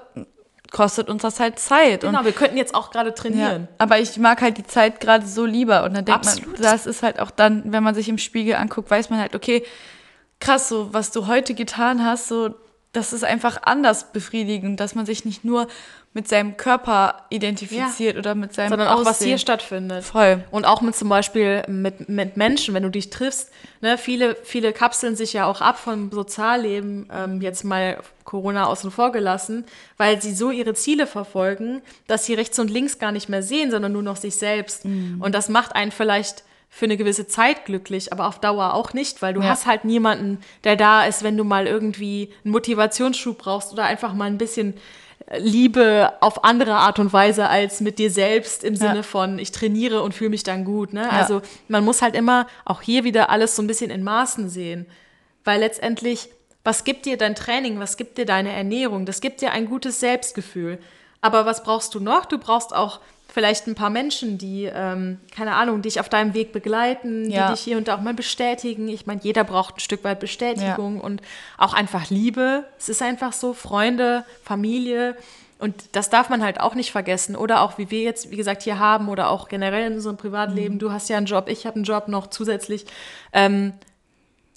kostet uns das halt Zeit. Genau, und, wir könnten jetzt auch gerade trainieren. Ja, aber ich mag halt die Zeit gerade so lieber. Und dann denkt Absolut. man, das ist halt auch dann, wenn man sich im Spiegel anguckt, weiß man halt, okay, krass, so was du heute getan hast, so das ist einfach anders befriedigend, dass man sich nicht nur mit seinem Körper identifiziert oder mit seinem sondern auch was Aussehen. hier stattfindet. Voll. Und auch mit zum Beispiel mit, mit Menschen, wenn du dich triffst. Ne, viele, viele kapseln sich ja auch ab vom Sozialleben, ähm, jetzt mal Corona außen vor gelassen, weil sie so ihre Ziele verfolgen, dass sie rechts und links gar nicht mehr sehen, sondern nur noch sich selbst. Mhm. Und das macht einen vielleicht für eine gewisse Zeit glücklich, aber auf Dauer auch nicht, weil du Ja. hast halt niemanden, der da ist, wenn du mal irgendwie einen Motivationsschub brauchst oder einfach mal ein bisschen Liebe auf andere Art und Weise als mit dir selbst im Sinne Ja. von ich trainiere und fühle mich dann gut. Ne? Also man muss halt immer auch hier wieder alles so ein bisschen in Maßen sehen, weil letztendlich, was gibt dir dein Training, was gibt dir deine Ernährung? Das gibt dir ein gutes Selbstgefühl. Aber was brauchst du noch? Du brauchst auch vielleicht ein paar Menschen, die, ähm, keine Ahnung, dich auf deinem Weg begleiten, Ja. die dich hier und da auch mal bestätigen. Ich meine, jeder braucht ein Stück weit Bestätigung und auch einfach Liebe. Es ist einfach so, Freunde, Familie. Und das darf man halt auch nicht vergessen. Oder auch, wie wir jetzt, wie gesagt, hier haben oder auch generell in unserem Privatleben. Du hast ja einen Job, ich habe einen Job noch zusätzlich. Ähm,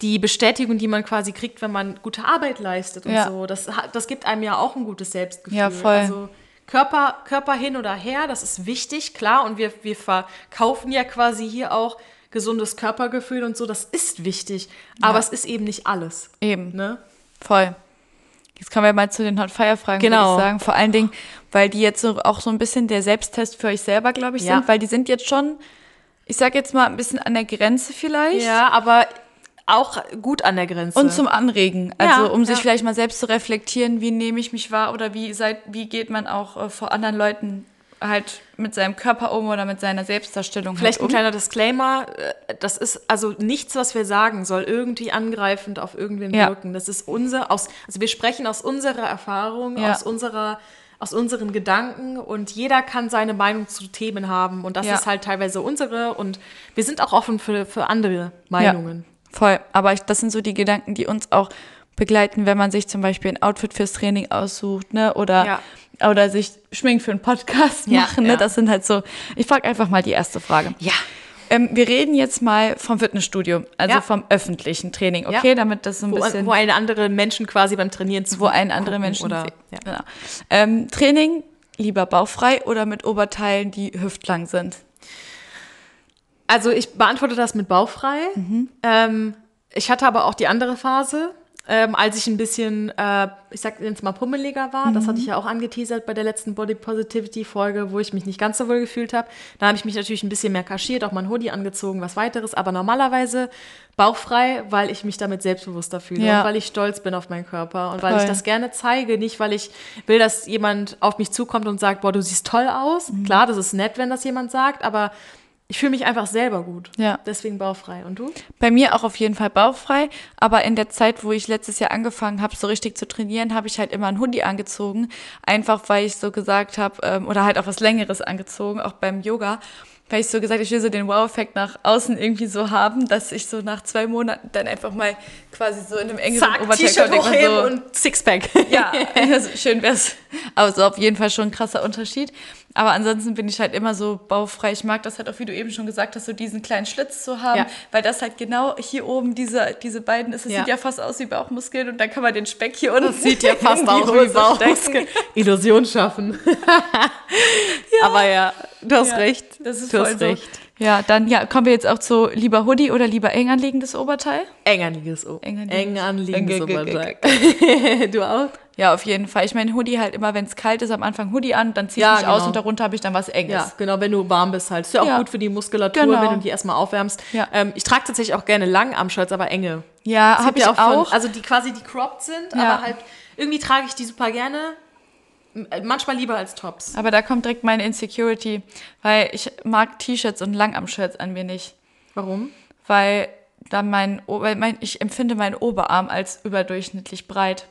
die Bestätigung, die man quasi kriegt, wenn man gute Arbeit leistet und Ja. so, das, das gibt einem ja auch ein gutes Selbstgefühl. Ja, voll. Also Körper, Körper hin oder her, das ist wichtig, klar. Und wir, wir verkaufen ja quasi hier auch gesundes Körpergefühl und so, das ist wichtig. Aber Ja. es ist eben nicht alles. Eben. Ne? Voll. Jetzt kommen wir mal zu den Hot Fire Fragen, Genau. würde ich sagen. Vor allen Dingen, weil die jetzt so, auch so ein bisschen der Selbsttest für euch selber, glaube ich, Ja. sind, weil die sind jetzt schon, ich sag jetzt mal, ein bisschen an der Grenze vielleicht. Ja, aber auch gut an der Grenze. Und zum Anregen, also Ja, um sich ja. vielleicht mal selbst zu reflektieren, wie nehme ich mich wahr oder wie, seid, wie geht man auch äh, vor anderen Leuten halt mit seinem Körper um oder mit seiner Selbstdarstellung Vielleicht ein halt um. kleiner Disclaimer, äh, das ist also nichts, was wir sagen, soll irgendwie angreifend auf irgendwen Ja. wirken. Das ist unser, aus, also wir sprechen aus unserer Erfahrung, Ja. aus unserer aus unseren Gedanken und jeder kann seine Meinung zu Themen haben und das Ja. ist halt teilweise unsere und wir sind auch offen für, für andere Meinungen. Ja, voll. Aber ich, das sind so die Gedanken, die uns auch begleiten, wenn man sich zum Beispiel ein Outfit fürs Training aussucht, ne? Oder, Ja. oder sich schminkt für einen Podcast Ja, machen, ne? ja. Das sind halt so. Ich frage einfach mal die erste Frage. Ja. Ähm, wir reden jetzt mal vom Fitnessstudio, also Ja. vom öffentlichen Training, Ja. okay? Damit das so ein Wo, bisschen. wo eine andere Menschen quasi beim Trainieren zu wo ein andere Menschen oder ja. Genau. Ähm, Training lieber bauchfrei oder mit Oberteilen, die hüftlang sind? Also ich beantworte das mit bauchfrei. Ähm, ich hatte aber auch die andere Phase, ähm, als ich ein bisschen, äh, ich sag jetzt mal, pummeliger war. Das hatte ich ja auch angeteasert bei der letzten Body Positivity Folge, wo ich mich nicht ganz so wohl gefühlt habe. Da habe ich mich natürlich ein bisschen mehr kaschiert, auch mein Hoodie angezogen, was weiteres. Aber normalerweise bauchfrei, weil ich mich damit selbstbewusster fühle Ja. und weil ich stolz bin auf meinen Körper und weil Voll. ich das gerne zeige. Nicht, weil ich will, dass jemand auf mich zukommt und sagt, boah, du siehst toll aus. Klar, das ist nett, wenn das jemand sagt, aber ich fühle mich einfach selber gut. Ja. Deswegen bauchfrei. Und du? Bei mir auch auf jeden Fall bauchfrei, aber in der Zeit, wo ich letztes Jahr angefangen habe, so richtig zu trainieren, habe ich halt immer ein Hoodie angezogen, einfach weil ich so gesagt habe, ähm, oder halt auch was Längeres angezogen, auch beim Yoga, weil ich so gesagt, ich will so den Wow-Effekt nach außen irgendwie so haben, dass ich so nach zwei Monaten dann einfach mal quasi so in einem engeren Oberteil komme, denke mir so, und Sixpack. ja, schön wär's. Aber so auf jeden Fall schon ein krasser Unterschied. Aber ansonsten bin ich halt immer so baufrei. Ich mag das halt auch, wie du eben schon gesagt hast, so diesen kleinen Schlitz zu haben, Ja. weil das halt genau hier oben diese, diese beiden ist. Es Ja. sieht ja fast aus wie Bauchmuskeln und dann kann man den Speck hier unten Das sieht ja fast aus wie Bauchmuskeln. Illusion schaffen. Aber ja, du hast Ja, recht. Das ist du voll hast so. recht. Ja, dann ja, kommen wir jetzt auch zu lieber Hoodie oder lieber eng anliegendes Oberteil? Eng anliegendes O. Eng Eng anliegendes- anliegendes Eng- Oberteil. Du auch? Ja, auf jeden Fall. Ich meine, Hoodie halt immer, wenn es kalt ist, am Anfang Hoodie an, dann ziehe ich Ja, mich aus genau. und darunter habe ich dann was Enges. Ja, genau, wenn du warm bist halt. Ist ja auch Ja. gut für die Muskulatur, Genau. wenn du die erstmal aufwärmst. Ja. Ähm, ich trage tatsächlich auch gerne Langarmshirts, aber enge. Ja, habe ich auch. von- also die quasi die cropped sind, aber halt irgendwie trage ich die super gerne. Äh, Manchmal lieber als Tops. Aber da kommt direkt meine Insecurity, weil ich mag T-Shirts und Langarm-Shirts an mir nicht, Warum? weil dann mein, weil mein ich empfinde meinen Oberarm als überdurchschnittlich breit.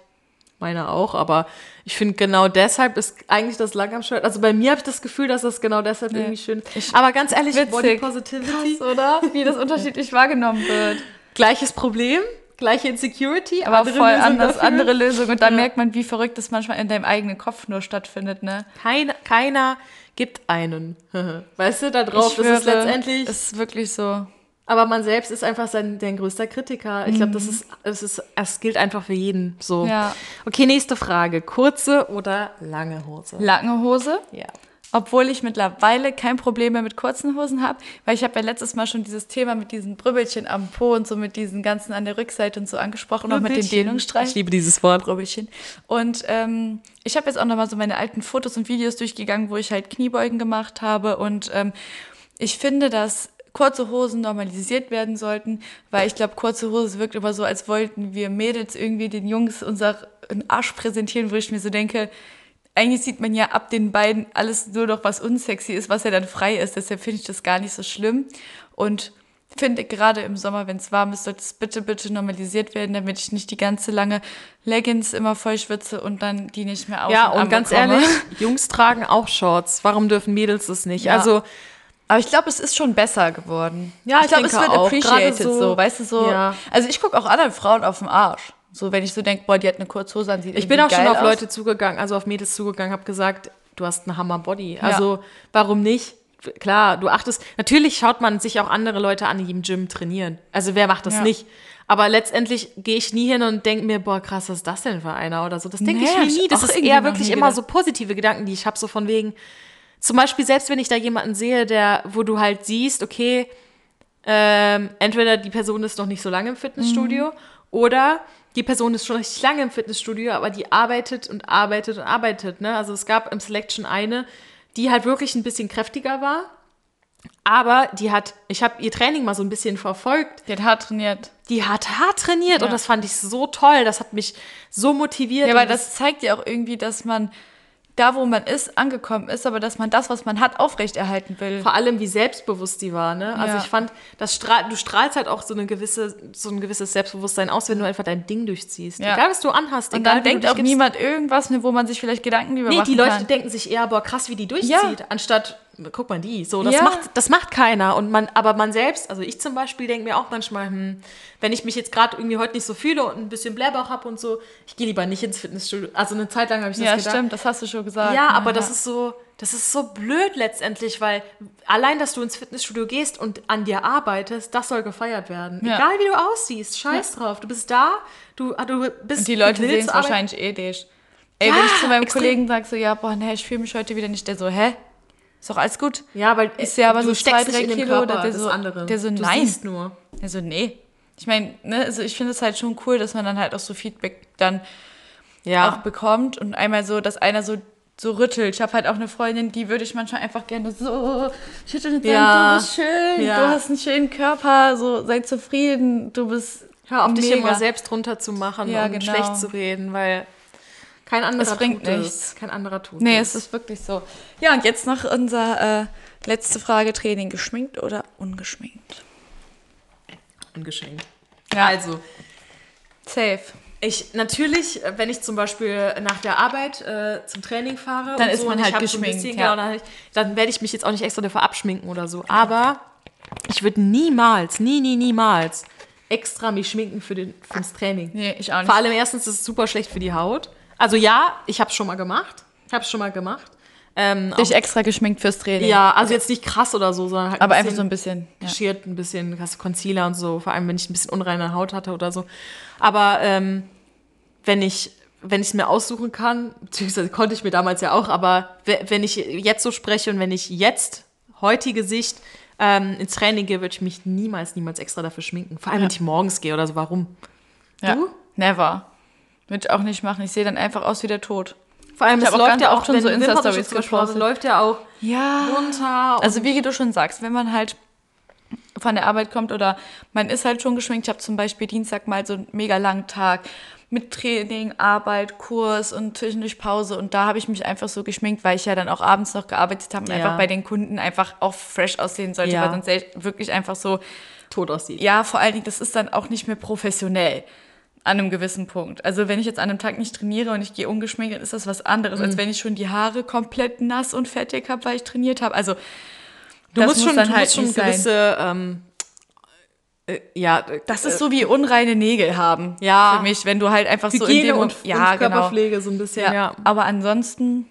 Meine auch, aber ich finde genau deshalb ist eigentlich das Langarm-Shirt. Also bei mir habe ich das Gefühl, dass das genau deshalb irgendwie schön Ich- Aber ganz ehrlich, Witzig. Body Positivity, Krass, oder? Wie das unterschiedlich wahrgenommen wird. gleiches Problem, gleiche Insecurity, Aber andere voll Lösung anders, dafür. andere Lösung. Und da Ja. merkt man, wie verrückt das manchmal in deinem eigenen Kopf nur stattfindet, ne? Keiner, keiner gibt einen. weißt du, da drauf, Ich das ist schwöre, letztendlich. Es ist wirklich so. Aber man selbst ist einfach sein dein größter Kritiker. Ich glaube, das ist, das ist, es gilt einfach für jeden so. Ja. Okay, nächste Frage. Kurze oder lange Hose? Lange Hose. Ja. Obwohl ich mittlerweile kein Problem mehr mit kurzen Hosen habe, weil ich habe ja letztes Mal schon dieses Thema mit diesen Brübbelchen am Po und so mit diesen ganzen an der Rückseite und so angesprochen, auch mit den. Dehnungsstreifen. Ich liebe dieses Wort. Brübbelchen. Und ähm, ich habe jetzt auch nochmal so meine alten Fotos und Videos durchgegangen, wo ich halt Kniebeugen gemacht habe. Und ähm, ich finde, dass kurze Hosen normalisiert werden sollten, weil ich glaube, kurze Hose wirkt immer so, als wollten wir Mädels irgendwie den Jungs unseren Arsch präsentieren, wo ich mir so denke, eigentlich sieht man ja ab den beiden alles nur noch, was unsexy ist, was ja dann frei ist. Deshalb finde ich das gar nicht so schlimm. Und finde gerade im Sommer, wenn es warm ist, sollte es bitte, bitte normalisiert werden, damit ich nicht die ganze lange Leggings immer voll schwitze und dann die nicht mehr aus Ja, und an ganz bekomme. ehrlich, Jungs tragen auch Shorts. Warum dürfen Mädels das nicht? Ja. Also, Aber ich glaube, es ist schon besser geworden. Ja, ich ich glaube, es wird auch. appreciated so- so, weißt du, so. Ja. Also ich gucke auch anderen Frauen auf den Arsch. So, wenn ich so denke, boah, die hat eine Kurzhose an, sieht ich bin auch schon auf aus. Leute zugegangen, also auf Mädels zugegangen, habe gesagt, du hast einen Hammer Body. Also, warum nicht? Klar, du achtest, natürlich schaut man sich auch andere Leute an, die im Gym trainieren. Also, wer macht das Ja. nicht? Aber letztendlich gehe ich nie hin und denke mir, boah, krass, was ist das denn für einer oder so. Das denke Nee, ich mir nie. Das ist eher wirklich immer so positive Gedanken, die ich habe, so von wegen, zum Beispiel, selbst wenn ich da jemanden sehe, der, wo du halt siehst, okay, ähm, entweder die Person ist noch nicht so lange im Fitnessstudio Mhm. oder die Person ist schon richtig lange im Fitnessstudio, aber die arbeitet und arbeitet und arbeitet. Ne? Also es gab im Selection eine, die halt wirklich ein bisschen kräftiger war, aber die hat, ich habe ihr Training mal so ein bisschen verfolgt, Die hat hart trainiert. die hat hart trainiert und Ja. das fand ich so toll, das hat mich so motiviert. Ja, und weil das zeigt ja auch irgendwie, dass man da, wo man ist, angekommen ist, aber dass man das, was man hat, aufrechterhalten will. vor allem wie selbstbewusst die war, ne? Also Ja. ich fand, das strahl, du strahlst halt auch so eine gewisse, so ein gewisses Selbstbewusstsein aus, wenn du einfach dein Ding durchziehst. Ja. Egal was du anhast, Und egal dann denkt auch niemand irgendwas, wo man sich vielleicht Gedanken drüber Nee, die Leute kann. denken sich eher, boah, krass, wie die durchzieht, Ja. anstatt, guck mal die. So, das Ja. macht, das macht keiner. Und man, aber man selbst, also ich zum Beispiel denke mir auch manchmal, hm, wenn ich mich jetzt gerade irgendwie heute nicht so fühle und ein bisschen Blähbauch habe und so, ich gehe lieber nicht ins Fitnessstudio. Also eine Zeit lang habe ich das Ja, gedacht. stimmt, das hast du schon gesagt. Ja, aber das ist so, das ist so blöd letztendlich, weil allein, dass du ins Fitnessstudio gehst und an dir arbeitest, das soll gefeiert werden. Ja. Egal wie du aussiehst, scheiß drauf. Du bist da, du, du bist Und die Leute sehen es wahrscheinlich eh nicht. Ey, Ja, wenn ich zu meinem extrem. Kollegen sage, so, ja, boah, nee, ich fühle mich heute wieder nicht, der so, hä? Ist doch alles gut. Ja, weil Ist ja aber so zwei, drei Kilo, Körper, der das so- andere. der so, du nein. siehst nur. Also, nee. Ich meine, ne, also ich finde es halt schon cool, dass man dann halt auch so Feedback dann Ja. auch bekommt und einmal so, dass einer so so rüttelt. Ich habe halt auch eine Freundin, die würde ich manchmal einfach gerne so schütteln und sagen, Ja. du bist schön, Ja. du hast einen schönen Körper, so sei zufrieden, du bist Hör auf, dich mega. immer selbst runterzumachen Ja, und genau. schlecht zu reden, weil kein anderer Es bringt tut nichts. es. Kein anderer tut Nee, es. ist wirklich so. Ja, und jetzt noch unser äh, letzte Frage, Training, geschminkt oder ungeschminkt? ungeschenkt. Ja. Also, Safe. Ich natürlich, äh, wenn ich zum Beispiel nach der Arbeit äh, zum Training fahre, Dann und ist so, man und ich halt hab so ein geschminkt, bisschen, ja. genau, dann, dann werde ich mich jetzt auch nicht extra dafür abschminken oder so. Aber ich würde niemals, nie, nie, niemals extra mich schminken für den, fürs Training. Nee, ich auch nicht. Vor allem erstens ist es super schlecht für die Haut. Also ja, ich habe es schon mal gemacht. Ich habe es schon mal gemacht. Ähm, Dich extra geschminkt fürs Training. ja, also jetzt nicht krass oder so, sondern halt Aber ein einfach so ein bisschen. Ja. kaschiert, ein bisschen hast du Concealer und so, vor allem wenn ich ein bisschen unreine Haut hatte oder so. Aber ähm, wenn ich wenn ich es mir aussuchen kann, beziehungsweise konnte ich mir damals ja auch, aber we- wenn ich jetzt so spreche und wenn ich jetzt heutige Sicht ähm, ins Training gehe, würde ich mich niemals, niemals extra dafür schminken. Vor allem, wenn ich morgens gehe oder so. Warum? ja. Du? Never. Würde ich auch nicht machen. Ich sehe dann einfach aus wie der Tod. Vor allem, Ich es läuft ja auch schon so Insta-Stories gepostet. läuft ja auch Ja. runter. Also wie du schon sagst, wenn man halt von der Arbeit kommt oder man ist halt schon geschminkt. Ich habe zum Beispiel Dienstag mal so einen mega langen Tag mit Training, Arbeit, Kurs und zwischendurch Pause und da habe ich mich einfach so geschminkt, weil ich ja dann auch abends noch gearbeitet habe und Ja. einfach bei den Kunden einfach auch fresh aussehen sollte, Ja. weil sonst wirklich einfach so, tot aussieht. ja, vor allen Dingen, das ist dann auch nicht mehr professionell an einem gewissen Punkt. Also wenn ich jetzt an einem Tag nicht trainiere und ich gehe ungeschminkt, dann ist das was anderes, Mhm. als wenn ich schon die Haare komplett nass und fettig habe, weil ich trainiert habe. Also Du musst muss schon, dann du halt musst schon gewisse, ähm, äh, ja, äh, Das ist so wie unreine Nägel haben. Ja. Für mich, wenn du halt einfach so in Hygiene dem und, ja, und genau. Körperpflege so ein bisschen, Ja. ja. Aber ansonsten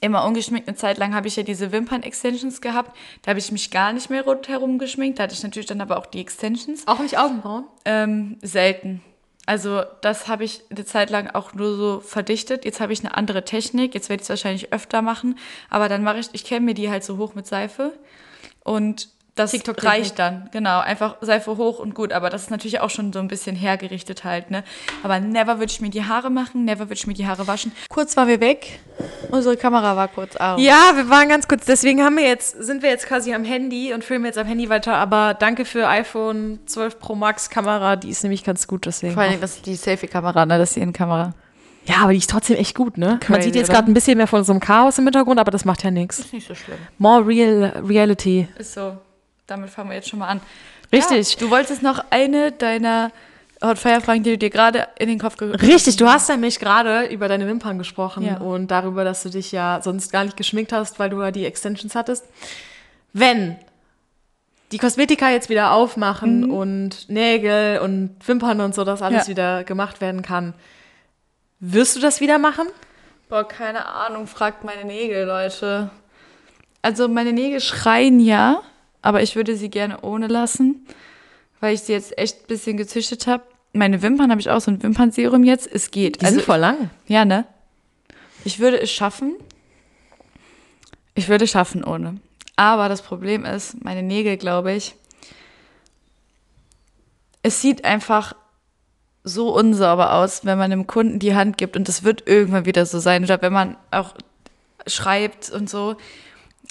immer ungeschminkt. Eine Zeit lang habe ich ja diese Wimpern-Extensions gehabt. Da habe ich mich gar nicht mehr rundherum geschminkt. Da hatte ich natürlich dann aber auch die Extensions. Auch nicht Augenbrauen? Ähm, selten. Also das habe ich eine Zeit lang auch nur so verdichtet. Jetzt habe ich eine andere Technik. Jetzt werde ich es wahrscheinlich öfter machen. Aber dann mache ich, ich kenne mir die halt so hoch mit Seife. Und das TikTok-Technik. reicht dann, genau. Einfach Seife hoch und gut. Aber das ist natürlich auch schon so ein bisschen hergerichtet halt, ne? Aber never würde ich mir die Haare machen, never würde ich mir die Haare waschen. Kurz waren wir weg. Unsere Kamera war kurz aus. Ja, wir waren ganz kurz. Deswegen haben wir jetzt, sind wir jetzt quasi am Handy und filmen jetzt am Handy weiter. Aber danke für iPhone 12 Pro Max Kamera. Die ist nämlich ganz gut, deswegen. Vor allem, das ist die Selfie-Kamera, ne? Das ist die Innenkamera. Ja, aber die ist trotzdem echt gut, ne? Man Crazy, sieht jetzt gerade ein bisschen mehr von so einem Chaos im Hintergrund, aber das macht ja nichts. Ist nicht so schlimm. More real reality. Ist so. Damit fangen wir jetzt schon mal an. Richtig. Ja, du wolltest noch eine deiner Hot Fire Fragen, die du dir gerade in den Kopf ge Richtig, du hast nämlich gerade über deine Wimpern gesprochen Ja. und darüber, dass du dich ja sonst gar nicht geschminkt hast, weil du ja die Extensions hattest. Wenn die Kosmetika jetzt wieder aufmachen und Nägel und Wimpern und so, dass alles Ja. wieder gemacht werden kann, wirst du das wieder machen? Boah, keine Ahnung, fragt meine Nägel, Leute. Also meine Nägel schreien ja, aber ich würde sie gerne ohne lassen, weil ich sie jetzt echt ein bisschen gezüchtet habe. Meine Wimpern habe ich auch so ein Wimpernserum jetzt. Es geht. Die sind voll lang. Ja, ne? Ich würde es schaffen. Ich würde es schaffen ohne. Aber das Problem ist, meine Nägel, glaube ich, es sieht einfach so unsauber aus, wenn man dem Kunden die Hand gibt und das wird irgendwann wieder so sein. Oder wenn man auch schreibt und so.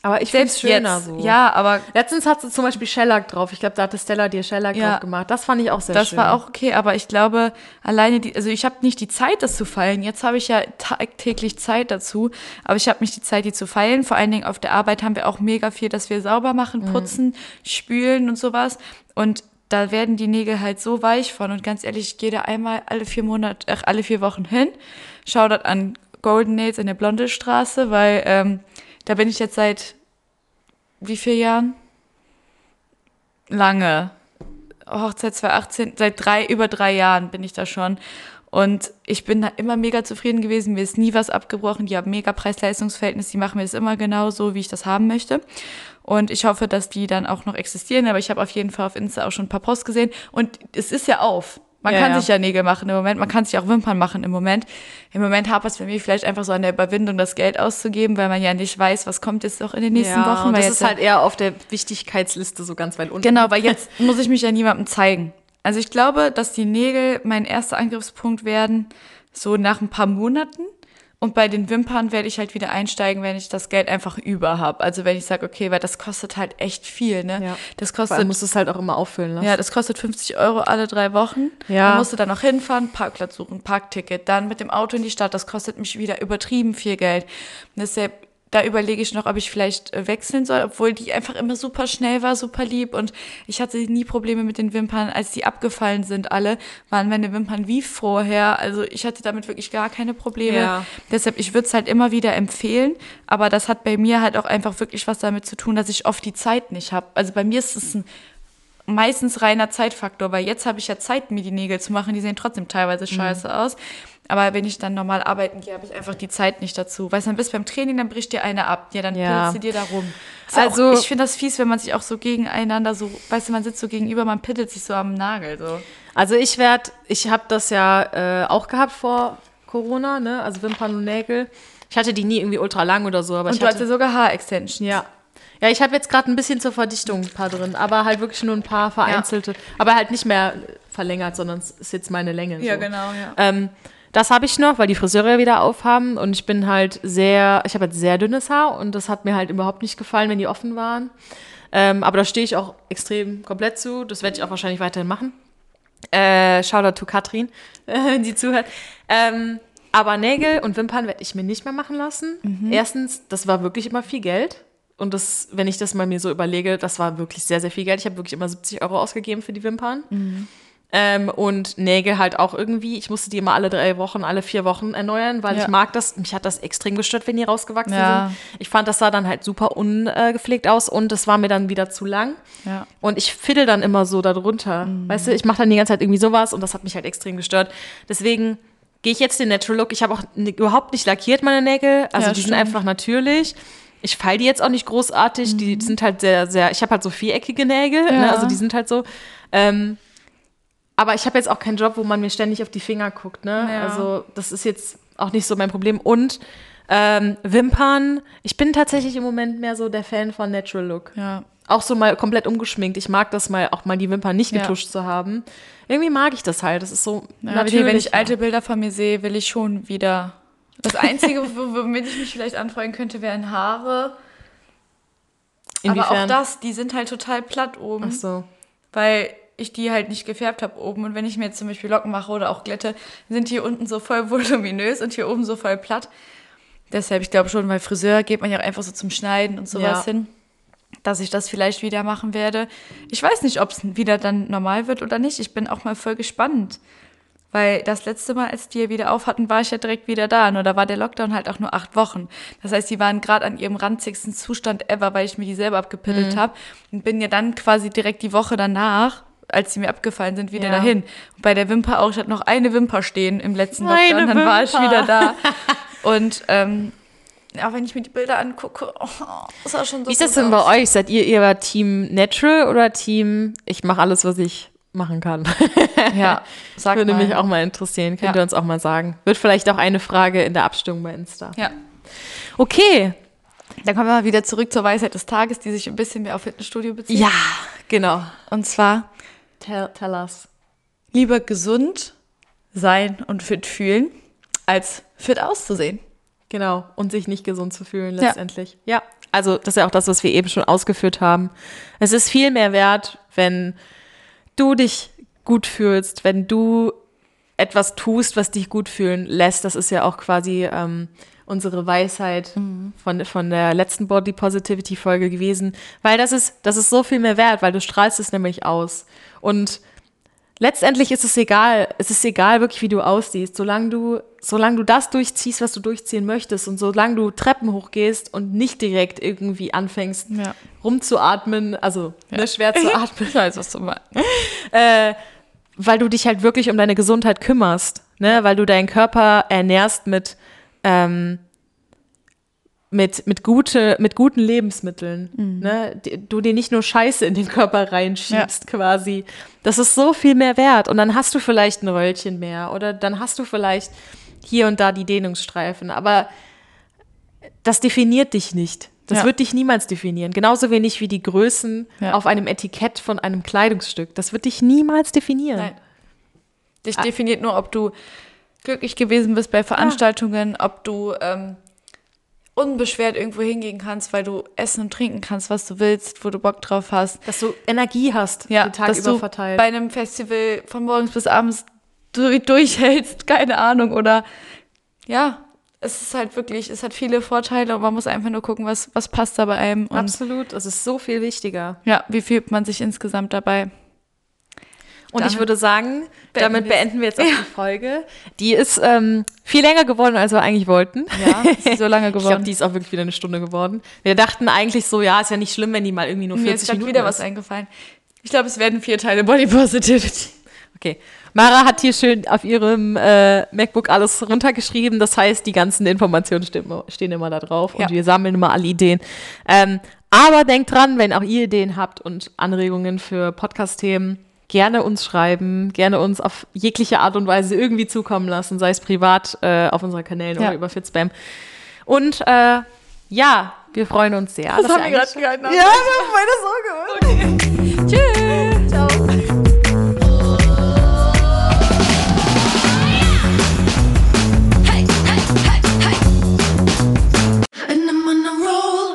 Aber ich Selbst schöner jetzt. so. Ja, aber Letztens hat sie zum Beispiel Shellac drauf. Ich glaube, da hatte Stella dir Shellac Ja. drauf gemacht. Das fand ich auch sehr das schön. war auch okay, aber ich glaube, alleine die, also ich habe nicht die Zeit, das zu feilen. Jetzt habe ich ja tagtäglich Zeit dazu, aber ich habe nicht die Zeit, die zu feilen. Vor allen Dingen auf der Arbeit haben wir auch mega viel, dass wir sauber machen, putzen, spülen und sowas. Und da werden die Nägel halt so weich von. Und ganz ehrlich, ich gehe da einmal alle vier Monate, ach, alle vier Wochen hin, schau dort an Golden Nails in der Blondestraße, weil ähm, da bin ich jetzt seit wie vielen Jahren? Lange. Hochzeit 2018, seit drei, über drei Jahren bin ich da schon. Und ich bin da immer mega zufrieden gewesen. Mir ist nie was abgebrochen. Die haben mega Preis-Leistungs-Verhältnis. Die machen mir das immer genau so, wie ich das haben möchte. Und ich hoffe, dass die dann auch noch existieren. Aber ich habe auf jeden Fall auf Insta auch schon ein paar Posts gesehen. Und es ist ja auf. Man Ja, kann ja. sich ja Nägel machen im Moment. Man kann sich auch Wimpern machen im Moment. Im Moment hapert es bei mir vielleicht einfach so an der Überwindung, das Geld auszugeben, weil man ja nicht weiß, was kommt jetzt noch in den nächsten ja, Wochen. weil das ist halt eher auf der Wichtigkeitsliste so ganz weit unten. Genau, weil jetzt muss ich mich ja niemandem zeigen. Also ich glaube, dass die Nägel mein erster Angriffspunkt werden, so nach ein paar Monaten. Und bei den Wimpern werde ich halt wieder einsteigen, wenn ich das Geld einfach über habe. Also wenn ich sage, okay, weil das kostet halt echt viel, ne? Ja. Das kostet, musst du es halt auch immer auffüllen lassen. ja, das kostet 50 Euro alle drei Wochen. Ja. Man musste dann noch hinfahren, Parkplatz suchen, Parkticket, dann mit dem Auto in die Stadt. Das kostet mich wieder übertrieben viel Geld. Und deshalb, da überlege ich noch, ob ich vielleicht äh, wechseln soll, obwohl die einfach immer super schnell war, super lieb und ich hatte nie Probleme mit den Wimpern. Als die abgefallen sind alle, waren meine Wimpern wie vorher. Also ich hatte damit wirklich gar keine Probleme. Ja. Deshalb, ich würde es halt immer wieder empfehlen, aber das hat bei mir halt auch einfach wirklich was damit zu tun, dass ich oft die Zeit nicht habe. Also bei mir ist es ein meistens reiner Zeitfaktor, weil jetzt habe ich ja Zeit, mir die Nägel zu machen. Die sehen trotzdem teilweise Mhm. scheiße aus. Aber wenn ich dann normal arbeiten gehe, habe ich einfach die Zeit nicht dazu. Weißt du, dann bist du beim Training, dann bricht dir eine ab. Ja, dann Ja. du dir da rum. Ist Also- auch, ich finde das fies, wenn man sich auch so gegeneinander so, weißt du, man sitzt so gegenüber, man pittelt sich so am Nagel. So. Also ich werde, ich habe das ja äh, auch gehabt vor Corona, ne? Also Wimpern und Nägel. Ich hatte die nie irgendwie ultra lang oder so, aber Und ich du hatte, hattest ja sogar Haarextensions. ja. Ja, ich habe jetzt gerade ein bisschen zur Verdichtung ein paar drin, aber halt wirklich nur ein paar vereinzelte. Aber halt nicht mehr verlängert, sondern es ist jetzt meine Länge. Ja, so. genau, ja. Ähm, das habe ich noch, weil die Friseure wieder aufhaben und ich bin halt sehr, ich habe halt sehr dünnes Haar und das hat mir halt überhaupt nicht gefallen, wenn die offen waren. Ähm, aber da stehe ich auch extrem komplett zu. Das werde ich auch wahrscheinlich weiterhin machen. Äh, Shoutout to Katrin, wenn sie zuhört. Ähm, aber Nägel und Wimpern werde ich mir nicht mehr machen lassen. Erstens, das war wirklich immer viel Geld. Und das, wenn ich das mal mir so überlege, das war wirklich sehr, sehr viel Geld. Ich habe wirklich immer 70 Euro ausgegeben für die Wimpern. Ähm, und Nägel halt auch irgendwie. Ich musste die immer alle drei Wochen, alle vier Wochen erneuern, weil Ja. ich mag das. Mich hat das extrem gestört, wenn die rausgewachsen Ja. sind. Ich fand, das sah dann halt super ungepflegt aus und es war mir dann wieder zu lang. Ja. Und ich fiddle dann immer so darunter. Weißt du, ich mache dann die ganze Zeit irgendwie sowas und das hat mich halt extrem gestört. Deswegen gehe ich jetzt den Natural Look. Ich habe auch überhaupt nicht lackiert meine Nägel. Also die sind stimmt. einfach natürlich. Ich fall die jetzt auch nicht großartig. Die sind halt sehr, sehr. Ich habe halt so viereckige Nägel. Ne? Mhm. Ja. Also die sind halt so. Ähm, aber ich habe jetzt auch keinen Job, wo man mir ständig auf die Finger guckt. Ne? Ja. Also das ist jetzt auch nicht so mein Problem. Und ähm, Wimpern. Ich bin tatsächlich im Moment mehr so der Fan von Natural Look. Ja. Auch so mal komplett umgeschminkt. Ich mag das mal, auch mal die Wimpern nicht Ja. getuscht zu haben. Irgendwie mag ich das halt. Das ist so Ja, natürlich. wenn ich alte Bilder von mir sehe, will ich schon wieder. Das Einzige, wo- womit ich mich vielleicht anfreuen könnte, wären Haare. Aber auch Inwiefern? das, die sind halt total platt oben. Ach so. weil ich die halt nicht gefärbt habe oben. Und wenn ich mir jetzt zum Beispiel Locken mache oder auch glätte, sind die unten so voll voluminös und hier oben so voll platt. Deshalb, ich glaube schon, weil Friseur geht man ja auch einfach so zum Schneiden und sowas Ja. hin, dass ich das vielleicht wieder machen werde. Ich weiß nicht, ob es wieder dann normal wird oder nicht. Ich bin auch mal voll gespannt. Weil das letzte Mal, als die wieder auf hatten, war ich ja direkt wieder da. Nur da war der Lockdown halt auch nur acht Wochen. Das heißt, die waren gerade an ihrem ranzigsten Zustand ever, weil ich mir die selber abgepittelt Mhm. habe. Und bin ja dann quasi direkt die Woche danach, als sie mir abgefallen sind, wieder Ja. dahin. Und bei der Wimper auch, ich hatte noch eine Wimper stehen im letzten Eine Lockdown, dann war ich Wimper. wieder da. Und ähm, ja, wenn ich mir die Bilder angucke, oh, das sah schon so Wie ist das denn aus. bei euch? Seid ihr eher Team Natural oder Team, ich mache alles, was ich machen kann? Ja, sag Würde mal. mich auch mal interessieren. Könnt Ja. ihr uns auch mal sagen. Wird vielleicht auch eine Frage in der Abstimmung bei Insta. Ja. Okay. Dann kommen wir mal wieder zurück zur Weisheit des Tages, die sich ein bisschen mehr auf Fitnessstudio bezieht. Ja, genau. Und zwar Tell, tell us. lieber gesund sein und fit fühlen, als fit auszusehen. Genau. Und sich nicht gesund zu fühlen Ja. letztendlich. Ja. Also das ist ja auch das, was wir eben schon ausgeführt haben. Es ist viel mehr wert, wenn du dich gut fühlst, wenn du etwas tust, was dich gut fühlen lässt. Das ist ja auch quasi ähm, unsere Weisheit von, von der letzten Body Positivity Folge gewesen, weil das ist, das ist so viel mehr wert, weil du strahlst es nämlich aus. Und letztendlich ist es egal, es ist egal wirklich, wie du aussiehst, solange du, solange du das durchziehst, was du durchziehen möchtest und solange du Treppen hochgehst und nicht direkt irgendwie anfängst, Ja. rumzuatmen, also ne, schwer zu atmen, Ich weiß, was du meinst. äh, weil du dich halt wirklich um deine Gesundheit kümmerst, ne? weil du deinen Körper ernährst mit, ähm, mit, mit, gute, mit guten Lebensmitteln. Ne? Die- Du dir nicht nur Scheiße in den Körper reinschiebst quasi. Das ist so viel mehr wert. Und dann hast du vielleicht ein Röllchen mehr oder dann hast du vielleicht hier und da die Dehnungsstreifen. Aber das definiert dich nicht. Das Ja. wird dich niemals definieren. Genauso wenig wie die Größen Ja. auf einem Etikett von einem Kleidungsstück. Das wird dich niemals definieren. Nein. Dich definiert nur, ob du glücklich gewesen bist bei Veranstaltungen, ob du ähm, unbeschwert irgendwo hingehen kannst, weil du essen und trinken kannst, was du willst, wo du Bock drauf hast. Dass du Energie hast, Ja, den Tag dass über du verteilt. bei einem Festival von morgens bis abends du durchhältst, keine Ahnung. Oder ja, es ist halt wirklich, es hat viele Vorteile und man muss einfach nur gucken, was, was passt da bei einem. Absolut, das ist so viel wichtiger. ja, wie fühlt man sich insgesamt dabei? Und ich Damit würde sagen, damit wir's. beenden wir jetzt auch die Folge. Die ist ähm, viel länger geworden, als wir eigentlich wollten. Ja, ist so lange Ich glaube, geworden. die ist auch wirklich wieder eine Stunde geworden. Wir dachten eigentlich so, ja, ist ja nicht schlimm, wenn die mal irgendwie nur Mir ist 40 Minuten wieder ist. was eingefallen. Ich glaube, es werden vier Teile Body Positivity. Okay. Mara hat hier schön auf ihrem äh, MacBook alles runtergeschrieben. Das heißt, die ganzen Informationen stehen, stehen immer da drauf und Ja. wir sammeln immer alle Ideen. Ähm, aber denkt dran, wenn auch ihr Ideen habt und Anregungen für Podcast-Themen, gerne uns schreiben, gerne uns auf jegliche Art und Weise irgendwie zukommen lassen, sei es privat äh, auf unseren Kanälen Ja. oder über Fitspam. Und äh, ja, wir freuen uns sehr. dass haben wir gerade gehalten. Ja, wir haben beide so gehört. Tschüss.